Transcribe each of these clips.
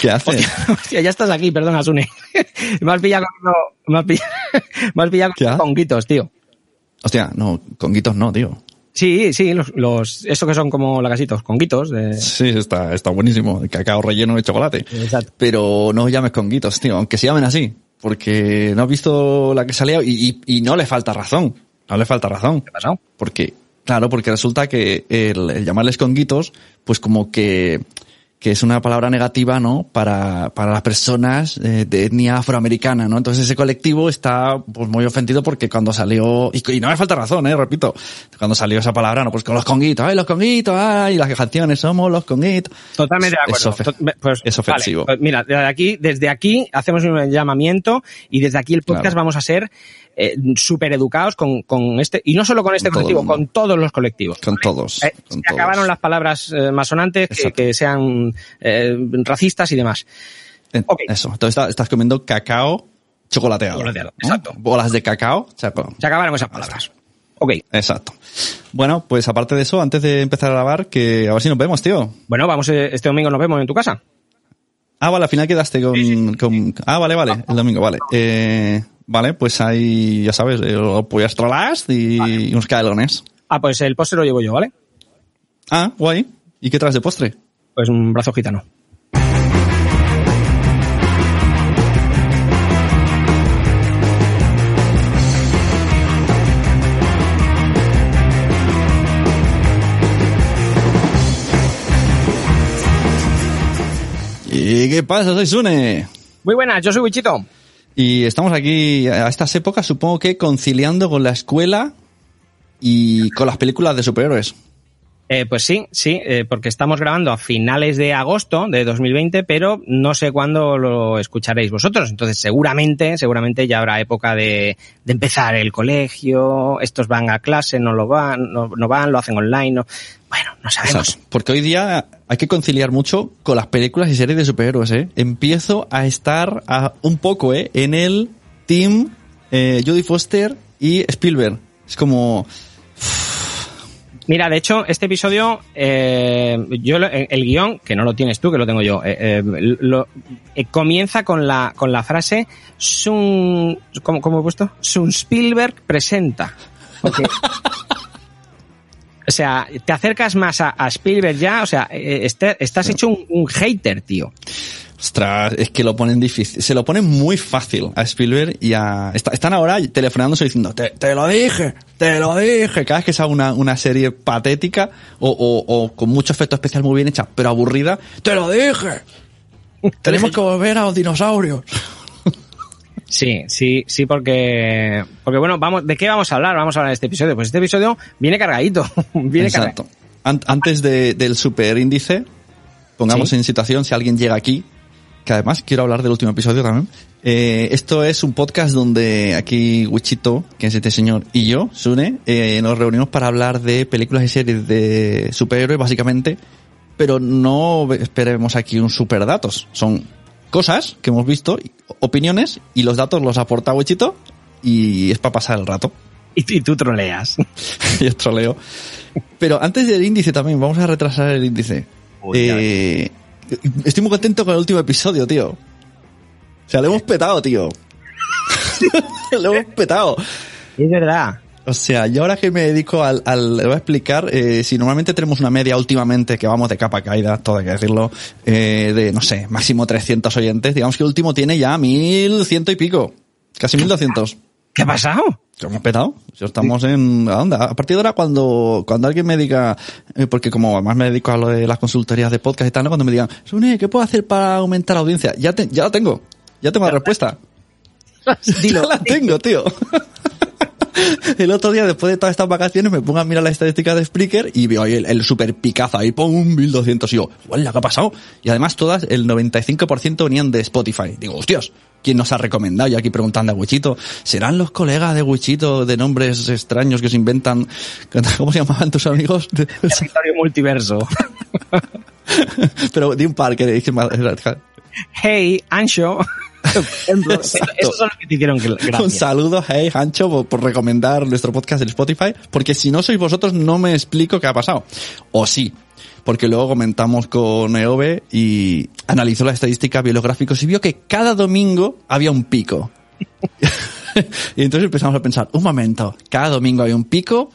¿Qué haces? Hostia, hostia, ya estás aquí, perdona, Sune. me has pillado con, me has pillado, me has pillado ¿Qué con conguitos, tío. Hostia, no, conguitos no, tío. Sí, sí, los, los, eso que son como lagasitos, conguitos. De... Sí, está, está buenísimo. El cacao relleno de chocolate. Exacto. Pero no llames conguitos, tío, aunque se llamen así. Porque no has visto la que salía y, y, y no le falta razón. No le falta razón. ¿Qué ha pasado? Porque, claro, porque resulta que el, el llamarles conguitos, pues como que, que es una palabra negativa, ¿no? Para, para las personas eh, de etnia afroamericana, ¿no? Entonces ese colectivo está pues muy ofendido porque cuando salió, y, y no me falta razón, eh, repito, cuando salió esa palabra, no, pues con los conguitos, ay, los conguitos, ay, las canciones, somos los conguitos. Totalmente de acuerdo. Pues, es vale, ofensivo. pues mira, desde aquí, desde aquí hacemos un llamamiento y desde aquí el podcast Claro. vamos a ser eh, súper educados con, con este, y no solo con este Con colectivo, con todos los colectivos. Con todos. Eh, con se todos. acabaron las palabras eh, masonantes que, sean eh, racistas y demás. Eso. Entonces está- estás comiendo cacao chocolateado. Chocolateado, ¿no? exacto. Bolas de cacao. chaco. Se acabaron esas palabras. Ok. Exacto. Bueno, pues aparte de eso, antes de empezar a grabar, que a ver si nos vemos, tío. Bueno, vamos, eh, este domingo nos vemos en tu casa. Ah, vale, al final quedaste con... con- ah, vale, vale, el domingo, vale. Eh, vale, pues ahí, ya sabes, eh, pollas trolas y unos caelones. Ah, pues el postre lo llevo yo, ¿vale? Ah, guay. ¿Y qué traes de postre? Pues un brazo gitano. ¿Y qué pasa? Soy Sune. Muy buenas, yo soy Wichito. Y estamos aquí a estas épocas, supongo que conciliando con la escuela y con las películas de superhéroes. Eh, pues sí, sí, eh, porque estamos grabando a finales de agosto de 2020, pero no sé cuándo lo escucharéis vosotros. Entonces, seguramente, seguramente ya habrá época de, de empezar el colegio, estos van a clase, no lo van, no, no van, lo hacen online, no. Bueno, no sabemos. Exacto. Porque hoy día hay que conciliar mucho con las películas y series de superhéroes, ¿eh? Empiezo a estar a, un poco, ¿eh? En el team eh, Jodie Foster y Spielberg. Es como... Mira, de hecho, este episodio, eh, yo el, guion, que no lo tienes tú, que lo tengo yo, eh, eh, lo- eh, comienza con la, con la frase Sun, ¿cómo, cómo he puesto? Sun Spielberg presenta. Porque- o sea, te acercas más a, Spielberg ya, o sea, eh, estás hecho un, un hater, tío. Ostras, es que lo ponen difícil. Se lo ponen muy fácil a Spielberg y a... está- están ahora telefonándose diciendo, te, te lo dije, te lo dije. Cada vez que sale una, una serie patética o, o, o con mucho efecto especial muy bien hecha, pero aburrida, te lo dije. Tenemos que volver a los dinosaurios. Sí, sí, sí, porque, porque bueno, vamos, ¿de qué vamos a hablar? Vamos a hablar de este episodio. Pues este episodio viene cargadito, viene. Exacto. An- antes de- del superíndice, pongamos Sí. en situación si alguien llega aquí, que además quiero hablar del último episodio también. Eh, esto es un podcast donde aquí Wichito, que es este señor, y yo, Sune, eh, nos reunimos para hablar de películas y series de superhéroes, básicamente, pero no esperemos aquí un super datos. Son cosas que hemos visto, opiniones, y los datos los aporta Wichito, y es para pasar el rato. Y, y tú troleas. y es troleo. Pero antes del índice también, vamos a retrasar el índice. Uy, Eh, estoy muy contento con el último episodio, tío. O sea, lo hemos petado, tío. lo hemos petado. Es verdad. O sea, yo ahora que me dedico al, al le voy a explicar, eh, si normalmente tenemos una media últimamente que vamos de capa caída, todo hay que decirlo, eh, de, no sé, máximo 300 oyentes, digamos que el último tiene ya 1100 y pico, casi 1200. ¿Qué ha pasado? Hemos petado. Estamos en ¿a dónde? A partir de ahora, cuando, cuando alguien me diga, eh, porque como además me dedico a lo de las consultorías de podcast y tal, ¿no? cuando me digan, Sune, ¿qué puedo hacer para aumentar la audiencia? Ya, te, ya la tengo. Ya tengo la respuesta. Dilo. Ya la tengo, tío. El otro día, después de todas estas vacaciones, me pongo a mirar las estadísticas de Spreaker y veo ahí el, el super picazo ahí, pum, 1200 y yo, ¡Hola, ¿qué ha pasado? Y además todas, el 95% venían de Spotify. Digo, hostias, ¿quién nos ha recomendado? Y aquí preguntando a Wichito, ¿serán los colegas de Wichito de nombres extraños que se inventan? ¿Cómo se llamaban tus amigos? Territorio multiverso. Pero de un par que, que Hey, Ancho. Esos son los que te hicieron que- Un saludo, hey, Hancho, por, por recomendar nuestro podcast en Spotify, porque si no sois vosotros no me explico qué ha pasado. O sí. porque luego comentamos con EOB y analizó las estadísticas bibliográficas y vio que cada domingo había un pico. y entonces empezamos a pensar, un momento, cada domingo hay un pico,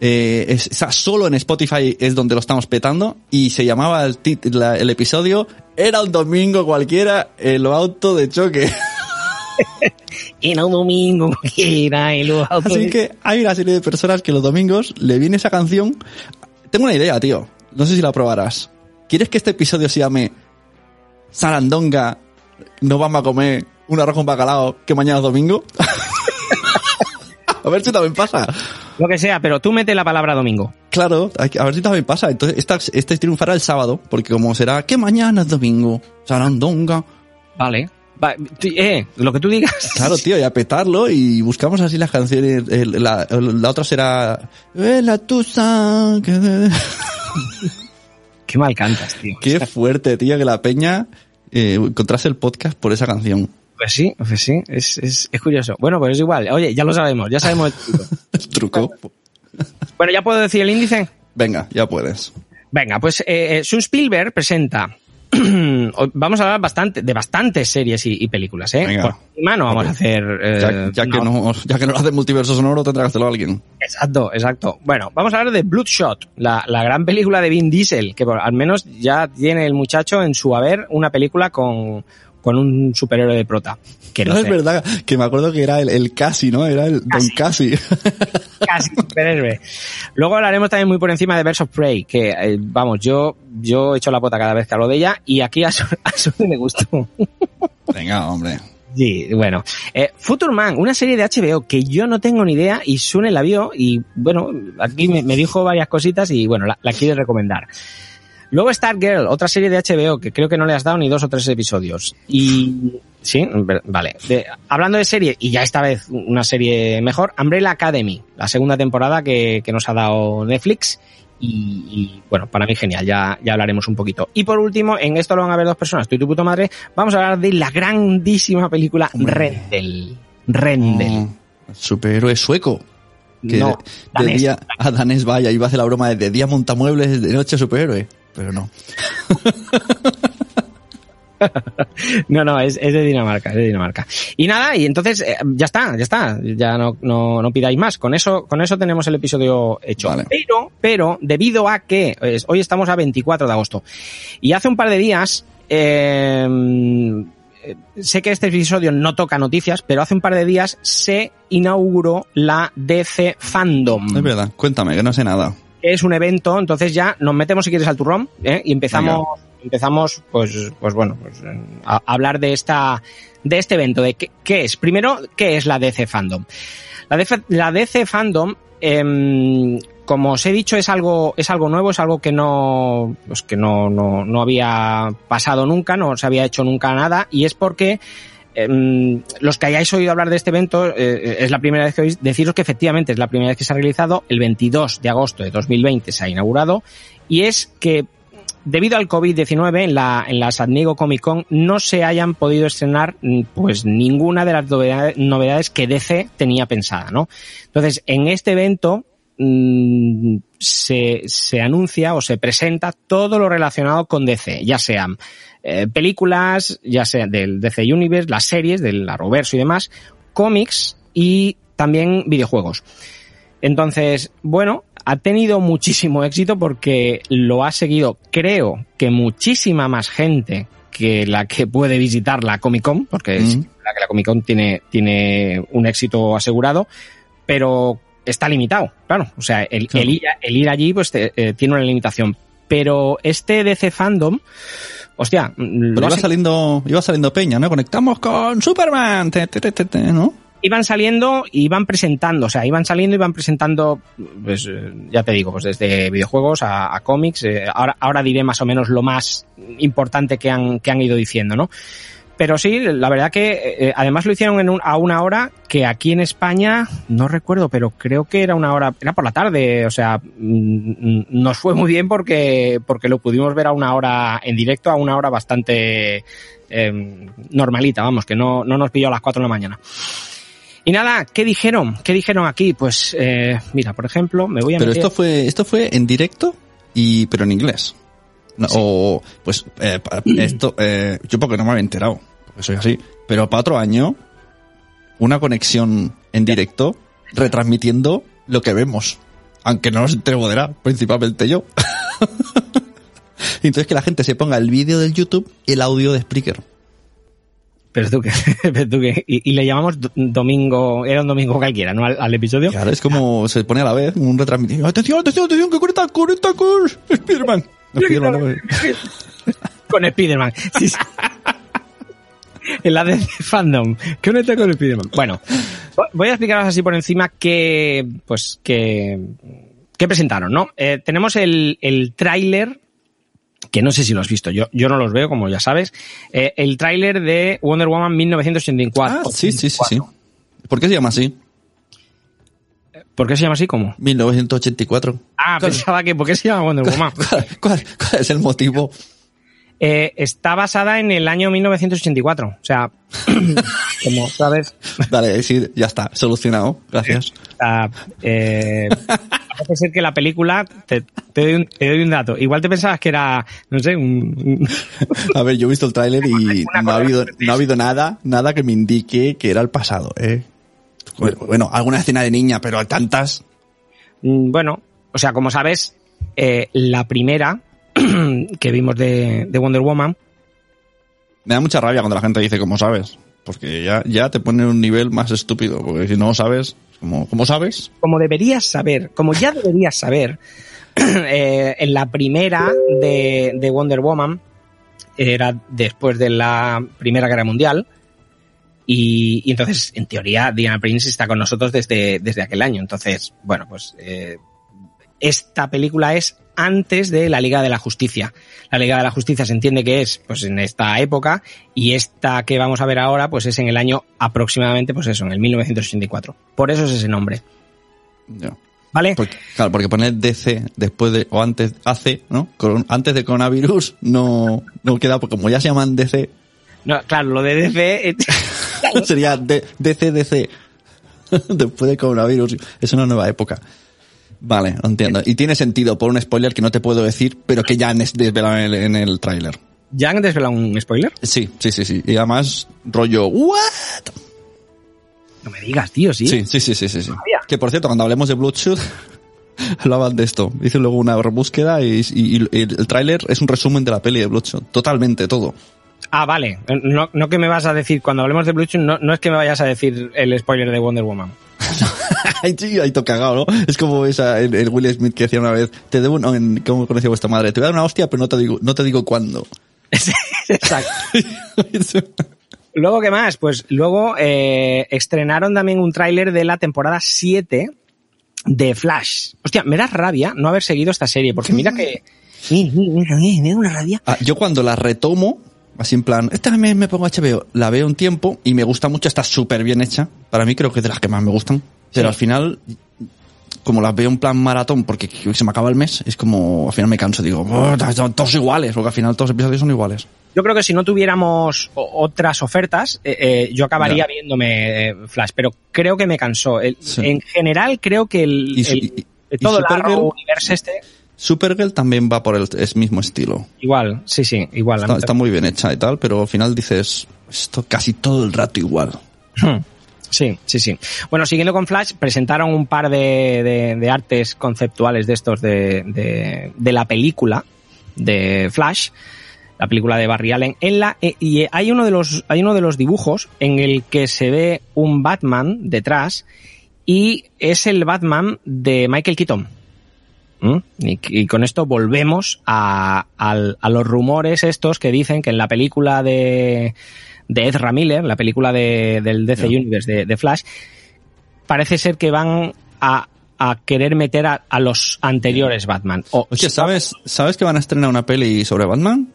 eh, es, solo en Spotify es donde lo estamos petando y se llamaba el, el episodio Era un domingo cualquiera, el auto de choque. Era un domingo cualquiera, el auto Así que hay una serie de personas que los domingos le viene esa canción. Tengo una idea, tío. No sé si la probarás. ¿Quieres que este episodio se llame Sarandonga? No vamos a comer un arroz con bacalao que mañana es domingo. a ver si también pasa. Lo que sea, pero tú mete la palabra domingo. Claro, a ver si también pasa. Entonces, esta, este triunfará el sábado, porque como será que mañana es domingo, sarandonga. Vale. eh, lo que tú digas. Claro, tío, y a petarlo y buscamos así las canciones. La, la otra será. La tusa. Qué mal cantas, tío. Qué fuerte, tío, que la peña eh, encontrase el podcast por esa canción. Pues sí, pues sí, es, es, es, curioso. Bueno, pues es igual. Oye, ya lo sabemos, ya sabemos el truco. Bueno, ¿ya puedo decir el índice? Venga, ya puedes. Venga, pues eh, Sun Spielberg presenta vamos a hablar bastante de bastantes series y, y películas, ¿eh? Venga. Por encima no vamos a hacer... Eh, ya, ya, que no, ya que no hace multiverso sonoro, tendrá que hacerlo alguien. Exacto, exacto. Bueno, vamos a hablar de Bloodshot, la, la gran película de Vin Diesel, que por, al menos ya tiene el muchacho en su haber una película con con un superhéroe de prota. Que no, no sé. es verdad, que me acuerdo que era el, el Casi, ¿no? Era el Don Casi. Casi superhéroe. Luego hablaremos también muy por encima de of Prey, que eh, vamos, yo yo echo la pota cada vez que hablo de ella y aquí a su, a su me gustó. Venga, hombre. Sí, bueno. Eh, Futurman, una serie de HBO que yo no tengo ni idea y Sune la vio y bueno, aquí me, me dijo varias cositas y bueno, la, la quiere recomendar. Luego Stargirl, otra serie de HBO que creo que no le has dado ni dos o tres episodios. Y sí, vale. De, hablando de serie, y ya esta vez una serie mejor, Umbrella Academy, la segunda temporada que, que nos ha dado Netflix. Y, y, bueno, para mí genial, ya, ya hablaremos un poquito. Y por último, en esto lo van a ver dos personas, tú y tu puto madre, vamos a hablar de la grandísima película Rendel. Rendel. Oh, superhéroe sueco. Que no, de, de día, a danés vaya, iba a hacer la broma de, de día montamuebles, de noche superhéroe pero no. no, no, es, es, de Dinamarca, es de Dinamarca. Y nada, y entonces eh, ya está, ya está, ya no, no, no, pidáis más. Con eso, con eso tenemos el episodio hecho. Vale. Pero, pero, debido a que hoy estamos a 24 de agosto y hace un par de días, eh, sé que este episodio no toca noticias, pero hace un par de días se inauguró la DC Fandom. Es verdad, cuéntame, que no sé nada es un evento, entonces ya nos metemos si quieres al turrón ¿eh? y empezamos, empezamos, pues, pues bueno, pues, a, a, hablar de esta, de este evento, de qué, qué, es. Primero, ¿qué es la DC Fandom? La DC, la DC Fandom, eh, como os he dicho, es algo, es algo nuevo, es algo que no, pues que no, no, no había pasado nunca, no se había hecho nunca nada, y es porque eh, los que hayáis oído hablar de este evento, eh, es la primera vez que oís, deciros que efectivamente es la primera vez que se ha realizado, el 22 de agosto de 2020 se ha inaugurado, y es que debido al COVID-19 en la, en la San Diego Comic Con no se hayan podido estrenar pues ninguna de las novedades, que DC tenía pensada, ¿no? Entonces, en este evento mmm, se, se anuncia o se presenta todo lo relacionado con DC, ya sean eh, películas, ya sea del DC Universe, las series del Arrowverso y demás, cómics y también videojuegos. Entonces, bueno, ha tenido muchísimo éxito porque lo ha seguido, creo que muchísima más gente que la que puede visitar la Comic Con, porque es la que la Comic Con tiene, tiene un éxito asegurado, pero está limitado, claro. O sea, el, claro. el, ir, el ir, allí pues te, eh, tiene una limitación. Pero este DC Fandom, hostia, Pero iba saliendo, iba saliendo Peña, ¿no? Conectamos con Superman, te, te, te, ¿no? Iban saliendo y iban presentando, o sea, iban saliendo y iban presentando, pues ya te digo, pues desde videojuegos a, a cómics. Eh, ahora, ahora diré más o menos lo más importante que han, que han ido diciendo, ¿no? Pero sí, la verdad que eh, además lo hicieron en un, a una hora que aquí en España, no recuerdo, pero creo que era una hora, era por la tarde, o sea, mmm, nos fue muy bien porque, porque lo pudimos ver a una hora en directo, a una hora bastante eh, normalita, vamos, que no, no nos pilló a las 4 de la mañana. Y nada, ¿qué dijeron? ¿Qué dijeron aquí? Pues, eh, mira, por ejemplo, me voy a Pero meter... esto fue, esto fue en directo y pero en inglés. No, O, pues, eh, esto, eh, yo porque no me había enterado, porque soy así, pero para otro año, una conexión en directo, retransmitiendo lo que vemos. Aunque no nos nada, principalmente yo. Entonces que la gente se ponga el vídeo del YouTube y el audio de Spreaker. Pero tú que, pero tú que, y, y le llamamos do- domingo, era un domingo cualquiera, ¿no? Al, al episodio. Claro, es como se pone a la vez un retransmitido. Atención, atención, atención, que conecta, conecta con Spiderman. Spiderman, no, Con Spiderman. Sí, sí. El ADC fandom. ¿Qué conecta con Spiderman? Bueno, vo- voy a explicaros así por encima que, pues, que, que presentaron, ¿no? Eh, tenemos el, el tráiler que no sé si lo has visto, yo, yo no los veo, como ya sabes, eh, el tráiler de Wonder Woman 1984. Ah, sí, sí, sí, sí. ¿Por qué se llama así? ¿Por qué se llama así? ¿Cómo? 1984. Ah, ¿Cuál- pensaba que, ¿por qué se llama Wonder Woman? ¿Cuál, cuál, cuál es el motivo? Eh, está basada en el año 1984. O sea, como sabes, Vale, sí, ya está, solucionado. Gracias. Ah, eh, parece ser que la película, te, te doy un, te doy un dato, igual te pensabas que era, no sé, un... A ver, yo he visto el tráiler y no ha habido, que no ha habido nada, nada que me indique que era el pasado, eh. Bueno, bueno, alguna escena de niña, pero tantas. mm, bueno, o sea, como sabes, eh, la primera que vimos de, de Wonder Woman, Me da mucha rabia cuando la gente dice, como sabes? Porque ya, ya te pone un nivel más estúpido, porque si no sabes, como, ¿cómo sabes? como deberías saber, como ya deberías saber, eh, en la primera de, de Wonder Woman, era después de la Primera Guerra Mundial, y, y entonces, en teoría, Diana Prince está con nosotros desde, desde aquel año. Entonces, bueno, pues eh, esta película es antes de la Liga de la Justicia. La Liga de la Justicia se entiende que es pues en esta época y esta que vamos a ver ahora pues es en el año aproximadamente pues eso, en el 1984. Por eso es ese nombre. ¿Vale? Porque, claro, porque poner DC después de, o antes, hace, ¿no? Antes de coronavirus, no, no queda, porque como ya se llaman DC, No, claro, lo de DC. sería D- DC, DC. después de coronavirus, es una nueva época. Vale, lo entiendo. Y tiene sentido por un spoiler que no te puedo decir, pero que ya han des- desvelado en el, en el tráiler. ¿Ya han desvelado un spoiler? Sí, sí, sí, sí. Y además, rollo, ¿what? No me digas, tío, sí. Sí, sí, sí, sí, sí. Que por cierto, cuando hablemos de Bloodshot, hablaban de esto. Hice luego una búsqueda y, y- y el, tráiler es un resumen de la peli de Bloodshot. Totalmente, todo. Ah, vale. No, no que me vas a decir, cuando hablemos de Bluetooth, no, no es que me vayas a decir el spoiler de Wonder Woman. Ay, sí, ahí to cagado, ¿no? Es como esa, el, el Will Smith que decía una vez, te debo, no, en, ¿cómo conocía vuestra madre? Te voy a dar una hostia, pero no te digo, no te digo cuándo. Exacto. Luego, ¿qué más? Pues luego eh, estrenaron también un tráiler de la temporada 7 de Flash. Hostia, me da rabia no haber seguido esta serie, porque mira que... Mira, mira, mira, mira, me da una rabia. Ah, yo cuando la retomo, así en plan, esta me, me pongo HBO, la veo un tiempo y me gusta mucho, está súper bien hecha. Para mí creo que es de las que más me gustan. Pero Sí. al final, como las veo en plan maratón porque se me acaba el mes, es como, al final me canso, digo, "Oh, son todos iguales, porque al final todos los episodios son iguales. Yo creo que si no tuviéramos otras ofertas, eh, eh, yo acabaría viéndome eh, Flash, pero creo que me cansó. El- Sí. En general, creo que el, Y el- y- todo el universo este, Supergirl también va por el, es mismo estilo. igual, sí, sí, igual. Está, está muy bien hecha y tal, pero al final dices, esto casi todo el rato igual. Sí, sí, sí. Bueno, siguiendo con Flash, presentaron un par de, de- de artes conceptuales de estos de, de- la película de Flash, la película de Barry Allen, en la, eh, y hay uno de los, hay uno de los dibujos en el que se ve un Batman detrás y es el Batman de Michael Keaton. ¿Mm? Y, y con esto volvemos a, a los rumores estos que dicen que en la película de, de Ezra Miller, la película de, del DC. Universe de, de Flash, parece ser que van a, a querer meter a, los anteriores Batman. O, Oye, ¿sabes, ¿sabes que van a estrenar una peli sobre Batman?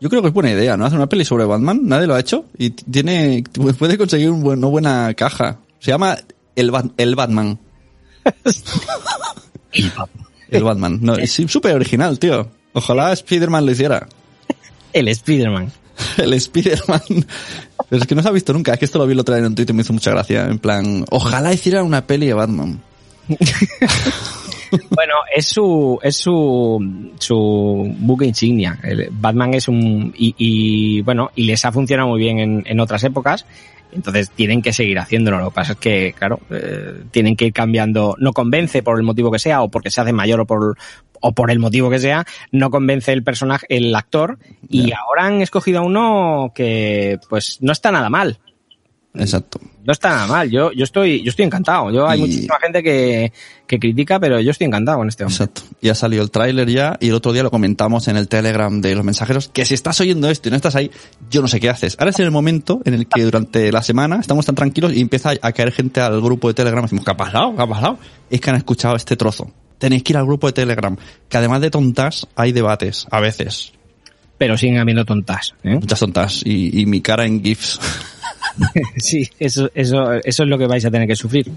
Yo creo que es buena idea, ¿no? Hacer una peli sobre Batman, nadie lo ha hecho y tiene, puede conseguir un buen- una buena caja. Se llama El, Bat- el Batman. El Batman. No, es súper original, tío. Ojalá Spider-Man lo hiciera. El Spider-Man. El Spider-Man. Pero es que no se ha visto nunca. Es que esto lo vi el otro día en un Twitter y me hizo mucha gracia. En plan, ojalá hiciera una peli de Batman. bueno, es su, es su, su buque insignia. El Batman es un, y, y, bueno, y les ha funcionado muy bien en, en otras épocas. Entonces tienen que seguir haciéndolo. Lo que pasa es que, claro, eh, tienen que ir cambiando. No convence por el motivo que sea, o porque se hace mayor o por, o por el motivo que sea, no convence el personaje, el actor. Y ahora han escogido a uno que, pues, no está nada mal. Exacto. No está nada mal. Yo, yo estoy, yo estoy encantado. Yo, hay Y- muchísima gente que, que critica, pero yo estoy encantado con este hombre. Exacto. Ya salió el tráiler ya y el otro día lo comentamos en el Telegram de los mensajeros que si estás oyendo esto y no estás ahí, yo no sé qué haces. Ahora es el momento en el que durante la semana estamos tan tranquilos y empieza a caer gente al grupo de Telegram y decimos, ¿qué ha pasado? ¿Qué ha pasado? Es que han escuchado este trozo. Tenéis que ir al grupo de Telegram, que además de tontas hay debates, a veces. Pero siguen habiendo tontas. ¿eh? Muchas tontas y, y mi cara en GIFs. Sí, eso, eso, eso es lo que vais a tener que sufrir.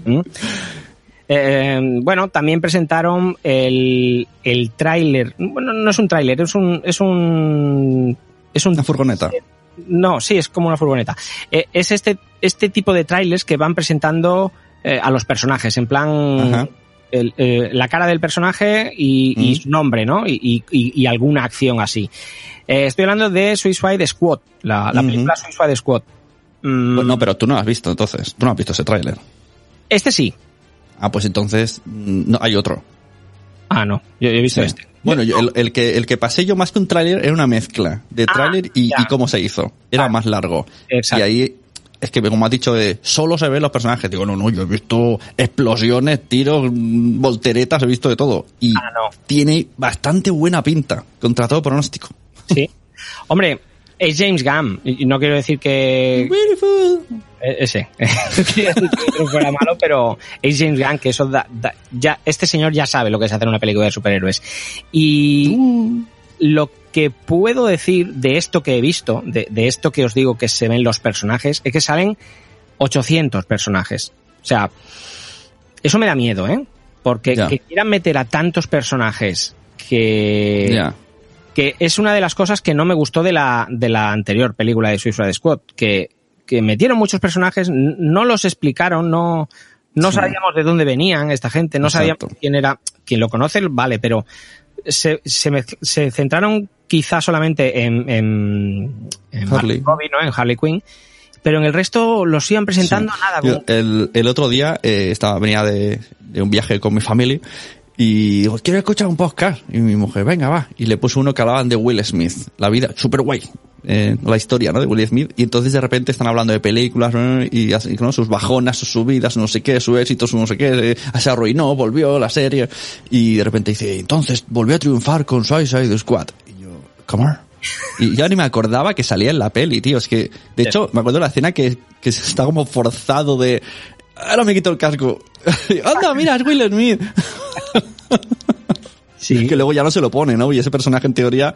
Eh, bueno, también presentaron el, el tráiler. Bueno, no es un tráiler, es un, es un, es un Una furgoneta. No, sí, es como una furgoneta. Eh, es este, este tipo de trailers que van presentando eh, a los personajes, en plan el- la cara del personaje y, y Mm. su nombre, ¿no? Y, y- alguna acción así. Estoy hablando de Suicide Squad, la, película Suicide Squad. Mm, Pues no, pero tú no lo has visto entonces. Tú no has visto ese tráiler. Este sí. Ah, pues entonces mm, no, hay otro. Ah, no, yo, yo he visto Sí. este. Bueno, yo- el, el que, el que pasé yo más que un tráiler era una mezcla de Ah, tráiler y, cómo se hizo. Era Ah. más largo. Exacto. Y ahí, es que como has dicho, de, solo se ven los personajes. Digo, no, no, yo he visto explosiones, tiros, mm, volteretas, he visto de todo. Y Ah, no. tiene bastante buena pinta, contra todo pronóstico. Sí. Hombre, es James Gunn. No quiero decir que Beautiful. Eh, Ese. No fuera malo, pero es James Gunn, que eso da, da- ya, este señor ya sabe lo que es hacer una película de superhéroes. Y lo que puedo decir de esto que he visto, de, de esto que os digo que se ven los personajes, es que salen 800 personajes. O sea, eso me da miedo, ¿eh? Porque que quieran meter a tantos personajes que, ya. Que es una de las cosas que no me gustó de la, de la anterior película de Suicide Squad, que, que metieron muchos personajes, no los explicaron, no, no Sí. sabíamos de dónde venían esta gente, no Exacto. sabíamos quién era, quien lo conoce, vale, pero se, se, mez- se centraron quizá solamente en, en, en Harley. Robbie, ¿no? En Harley Quinn, pero en el resto los iban presentando Sí. nada. Yo, el, el otro día eh, estaba venía de, de un viaje con mi familia y digo, quiero escuchar un podcast. Y mi mujer, venga, va. Y le puse uno que hablaban de Will Smith. La vida, super guay. Eh, la historia, ¿no? De Will Smith. Y entonces de repente están hablando de películas ¿no? y así, ¿no? sus bajonas, sus subidas, no sé qué, su éxito, su no sé qué. eh, se arruinó, volvió la serie. Y de repente dice, entonces volvió a triunfar con Suicide Squad. Y yo, come on. Y ya ni me acordaba que salía en la peli, tío. Es que, de hecho, me acuerdo de la escena que, que está como forzado de, ahora me quito el casco. Anda, mira, es Will Smith. sí. Que luego ya no se lo pone, ¿no? Y ese personaje en teoría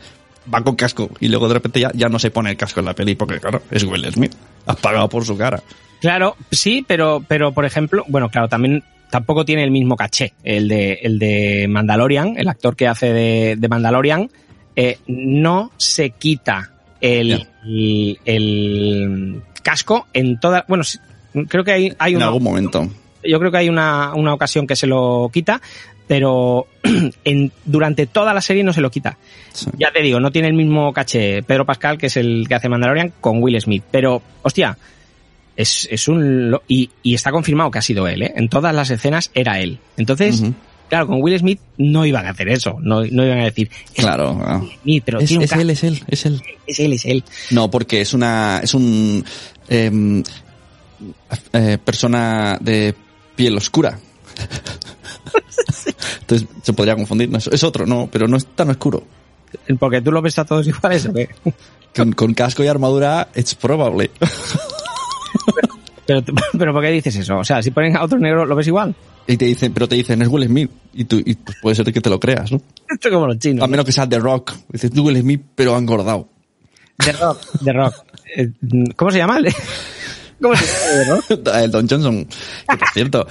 va con casco. Y luego de repente ya, ya no se pone el casco en la peli porque, claro, es Will Smith. Has pagado por su cara. Claro, sí, pero, pero por ejemplo, bueno, claro, también tampoco tiene el mismo caché. El de, el de Mandalorian, el actor que hace de, de Mandalorian, eh, no se quita el, el, el casco en toda, bueno, sí, creo que hay, hay En una, algún momento. yo creo que hay una, una ocasión que se lo quita, pero en, durante toda la serie no se lo quita. Sí. Ya te digo, no tiene el mismo caché Pedro Pascal, que es el que hace Mandalorian, con Will Smith. Pero, hostia, es, es un... Y, y está confirmado que ha sido él, ¿eh? En todas las escenas era él. Entonces, claro, con Will Smith no iban a hacer eso. No, no iban a decir, Claro. ah. Smith, pero Es, tiene un es él, es él, es él. es él, es él. No, porque es una, es un, em, eh, persona de piel oscura. Entonces se podría confundir. No, es, otro, no, pero no es tan oscuro. Porque tú lo ves a todos iguales, ¿o qué? Con, con casco y armadura, it's probably. Pero, pero ¿por qué dices eso? O sea, si ponen a otro negro, ¿lo ves igual? Y te dicen, pero te dicen, es Will Smith. Y tú, y pues puede ser que te lo creas, ¿no? Esto es como los chinos. A menos que sea The Rock. Dices, tú Will Smith, pero ha engordado. The Rock, The Rock. Eh, ¿Cómo se llama? ¿Cómo se llama? El Don Johnson, que por cierto,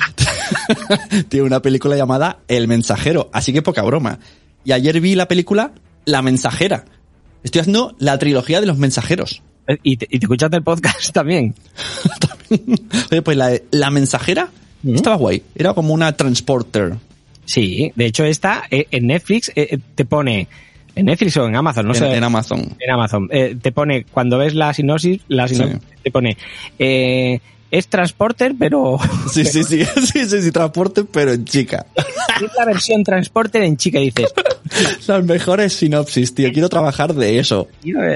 tiene una película llamada El Mensajero, así que poca broma. Y ayer vi la película La Mensajera. Estoy haciendo la trilogía de los mensajeros. Eh, ¿Y te, y te escuchaste el podcast también? Oye, pues la, la Mensajera Ujú. estaba guay. Era como una transporter. Sí, de hecho esta eh, en Netflix eh, eh, te pone en Netflix o en Amazon, no en, sé. en Amazon. En Amazon. Eh, te pone, cuando ves la sinopsis, la sinopsis te pone, eh, es Transporter, pero Sí, sí, sí, sí, sí, sí, transporte, pero en chica. es la versión Transporter en chica. Dices, Las mejores sinopsis, tío. Quiero trabajar de eso.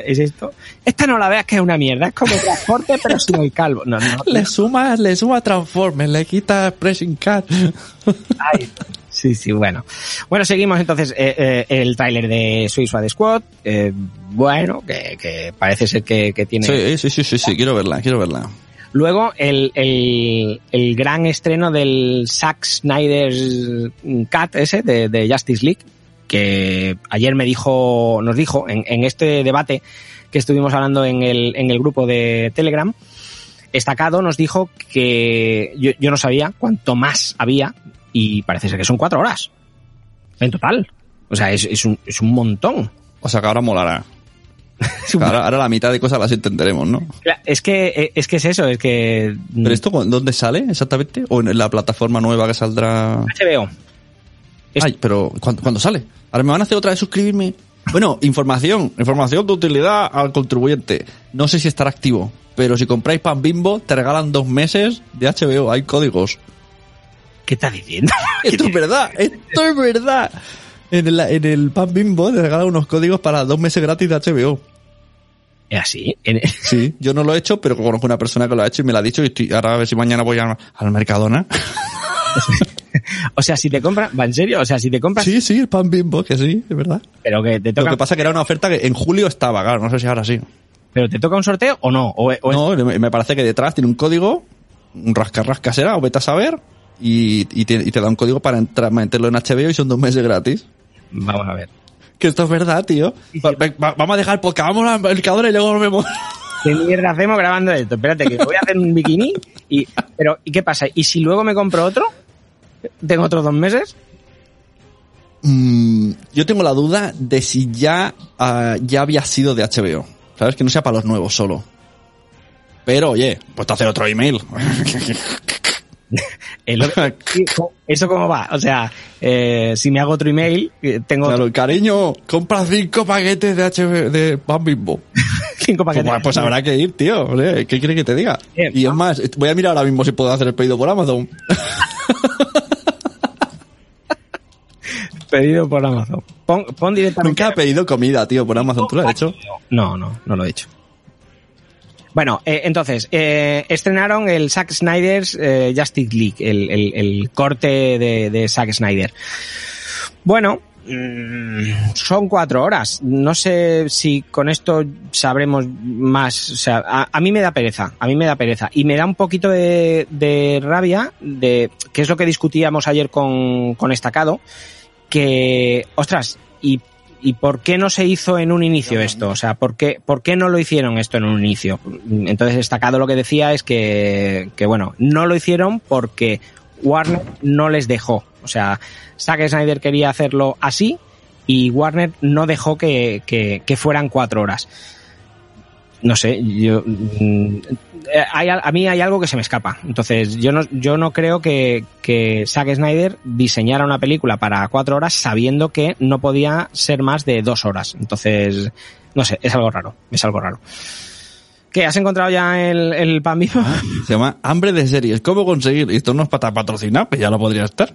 ¿es esto? Esta no la veas que es una mierda, es como Transporter, pero sin el calvo. No, no. Le sumas, le suma Transformers, le quita Pressing Cat. Ay, sí, sí, bueno. Bueno, seguimos entonces eh, eh, el tráiler de Suicide Squad. Eh, bueno, que, que parece ser que, que tiene... Sí, sí, sí, sí, sí, quiero verla, quiero verla. Luego, el, el, el gran estreno del Zack Snyder's Cut ese de, de Justice League, que ayer me dijo, nos dijo en, en este debate que estuvimos hablando en el, en el grupo de Telegram, Estacado nos dijo que yo, yo no sabía cuánto más había y parece ser que son cuatro horas en total. O sea, es, es, un, es un montón. O sea que ahora molará. Ahora, ahora la mitad de cosas las entenderemos, ¿no? Es que, eh, es que es eso, es que... ¿Pero esto dónde sale exactamente? ¿O en la plataforma nueva que saldrá? HBO. Es- Ay, pero ¿cuándo, cuándo sale? Ahora me van a hacer otra vez suscribirme. Bueno, información, información de utilidad al contribuyente. No sé si estará activo, pero si compráis pan bimbo, te regalan dos meses de HBO. Hay códigos. ¿Qué estás diciendo? Esto es verdad, esto es verdad. En el, en el pan bimbo te regalan unos códigos para dos meses gratis de HBO. ¿Es así? Sí, yo no lo he hecho, pero conozco una persona que lo ha hecho y me lo ha dicho y estoy, ahora a ver si mañana voy a- al Mercadona. O sea, si te compras, ¿va en serio? O sea, si te compras, Sí, sí, el pan bimbo, que sí, es verdad. pero que te Lo toca, que pasa que era una oferta que en julio estaba, claro, no sé si ahora sí. pero te toca un sorteo o no, o, o es- No, me me parece que detrás tiene un código, un rasca-rasca será, o vete a saber, y, y te, y te da un código para entrar, meterlo en HBO y son dos meses gratis. vamos a ver. Que esto es verdad, tío. Va- va- vamos a dejar el podcast, vamos al Mercadona y luego nos vemos. ¿Qué mierda hacemos grabando esto? Espérate, que voy a hacer un bikini y, pero, ¿y qué pasa? ¿Y si luego me compro otro? ¿Tengo otros dos meses? Mm, yo tengo la duda de si ya, ah, ya había sido de HBO. ¿Sabes? Que no sea para los nuevos solo. Pero, oye, pues te hacer otro email. El ¿Eso cómo va? O sea, eh, si me hago otro email, eh, tengo Claro, cariño, compra cinco paquetes de HBO, de pan bimbo. cinco Pues, paquetes. pues habrá que ir, tío. ¿Qué quiere que te diga? Bien. Y es más, voy a mirar ahora mismo si puedo hacer el pedido por Amazon. Pedido por Amazon. Pon, pon directamente. Nunca he pedido comida, tío, por Amazon. ¿Tú lo has hecho? No, no, no lo he hecho. Bueno, eh, entonces, eh, estrenaron el Zack Snyder's eh, Justice League, el, el- el corte de, de Zack Snyder. Bueno, mm, son cuatro horas. No sé si con esto sabremos más. O sea, a, a mí me da pereza, a mí me da pereza. Y me da un poquito de, de rabia, de que es lo que discutíamos ayer con, con Estacado, que, ostras, y, ¿y por qué no se hizo en un inicio esto? O sea, ¿por qué, ¿por qué no lo hicieron esto en un inicio? Entonces, destacado lo que decía es que, que, bueno, no lo hicieron porque Warner no les dejó. O sea, Zack Snyder quería hacerlo así y Warner no dejó que, que, que fueran cuatro horas. No sé, yo mm, hay, a mí hay algo que se me escapa. Entonces, yo no, yo no creo que, que Zack Snyder diseñara una película para cuatro horas sabiendo que no podía ser más de dos horas. Entonces, no sé, es algo raro, es algo raro. ¿Qué? ¿Has encontrado ya el, el pan vivo? Se llama Hambre de Series. ¿Cómo conseguir? Esto no es para patrocinar, pues ya lo podría estar.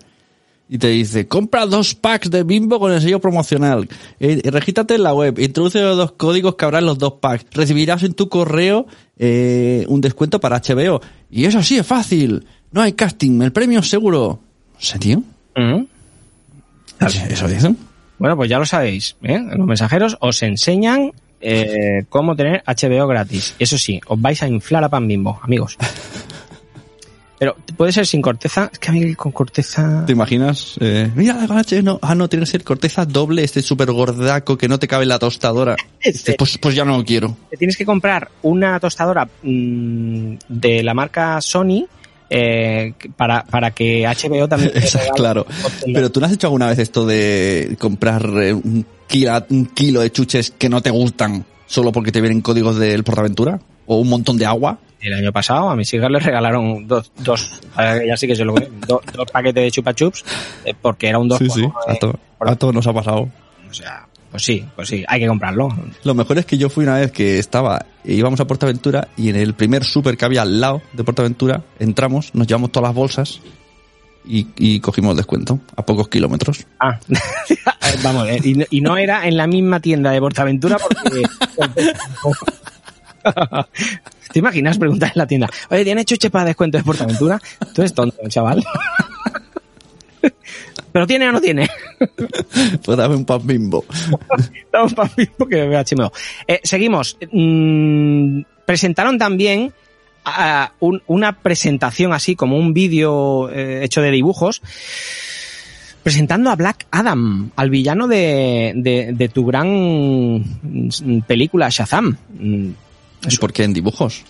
Y te dice, compra dos packs de Bimbo con el sello promocional. Eh, regístrate en la web, introduce los dos códigos que habrá en los dos packs. Recibirás en tu correo eh, un descuento para HBO. Y eso sí es fácil. No hay casting, el premio es seguro. No sé, tío. Mm. ¿Eso dicen? Bueno, pues ya lo sabéis. ¿eh? Los mensajeros os enseñan eh, cómo tener HBO gratis. Eso sí, os vais a inflar a pan bimbo, amigos. Pero puede ser sin corteza. Es que a mí con corteza. ¿Te imaginas? Eh, mira, no, ah, no, tiene que ser corteza doble, este súper gordaco que no te cabe en la tostadora. Este- Pues, pues ya no lo quiero. Te tienes que comprar una tostadora mm, de la marca Sony eh, para, para que HBO también. regale claro. Pero tú no has hecho alguna vez esto de comprar eh, un, kilo, un kilo de chuches que no te gustan solo porque te vienen códigos del Portaventura? ¿O un montón de agua? El año pasado a mis hijas les regalaron dos, dos ya sí que se lo dos, dos paquetes de chupa chups eh, porque era un dos Sí, sí, a, to- a todos nos ha pasado. O sea, pues sí, pues sí, hay que comprarlo. Lo mejor es que yo fui una vez que estaba, íbamos a Portaventura y en el primer súper que había al lado de Portaventura, entramos, nos llevamos todas las bolsas y, y cogimos descuento a pocos kilómetros. Ah, vamos, eh, y, y no era en la misma tienda de Portaventura porque... ¿Te imaginas preguntar en la tienda? Oye, ¿tiene chuche para descuento de Portaventura? Tú eres tonto, chaval. ¿Pero tiene o no tiene? Pues dame un pan bimbo. Estamos para mismo que me vea chimeo. Eh, seguimos. Mm, presentaron también ah, un- una presentación así como un vídeo eh, hecho de dibujos presentando a Black Adam, al villano de, de- de tu gran mm, película Shazam. ¿Y por qué en dibujos?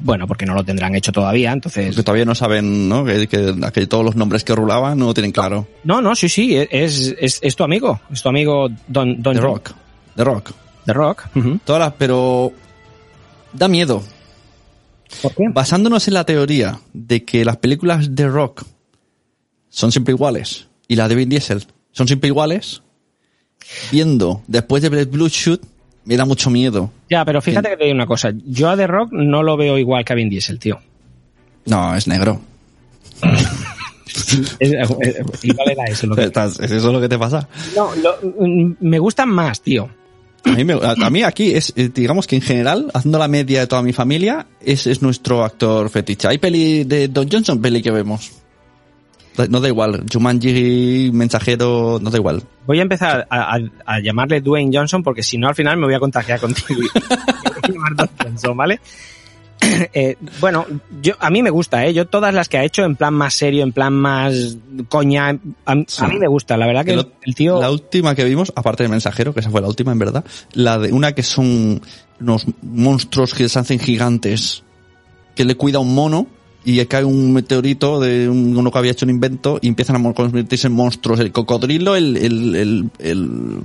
Bueno, porque no lo tendrán hecho todavía, entonces... Porque todavía no saben, ¿no? Que, que- que todos los nombres que rulaban no lo tienen claro. No, no, sí, sí, es, es, es tu amigo, es tu amigo Don, Don The Rock. The Rock. The Rock. ujú. Todas las, pero da miedo. ¿Por qué? Basándonos en la teoría de que las películas de Rock son siempre iguales y las de Vin Diesel son siempre iguales, viendo después de ver Bloodshot me da mucho miedo. Ya, pero fíjate que te digo una cosa. Yo a The Rock no lo veo igual que a Vin Diesel, tío. No, es negro. Es- eh, igual era eso lo que- ¿Es eso lo que te pasa? No, lo- mm, me gustan más, tío. A mí, me- a- a mí aquí es, eh, digamos que en general, haciendo la media de toda mi familia, es, es nuestro actor fetiche. Hay peli de Don Johnson, peli que vemos. No da igual. Jumanji, mensajero, no da igual. Voy a empezar a, a- a llamarle Dwayne Johnson porque si no al final me voy a contagiar contigo. Johnson, ¿vale? Eh, bueno, yo a mí me gusta, ¿eh? Yo todas las que ha hecho en plan más serio, en plan más coña, a, Sí. a mí me gusta. La verdad que El- el, tío... La última que vimos, aparte del mensajero, que esa fue la última en verdad, la de una que son unos monstruos que se hacen gigantes, que le cuida un mono y cae un meteorito de un- uno que había hecho un invento y empiezan a convertirse en monstruos. El cocodrilo, el, el, el, el-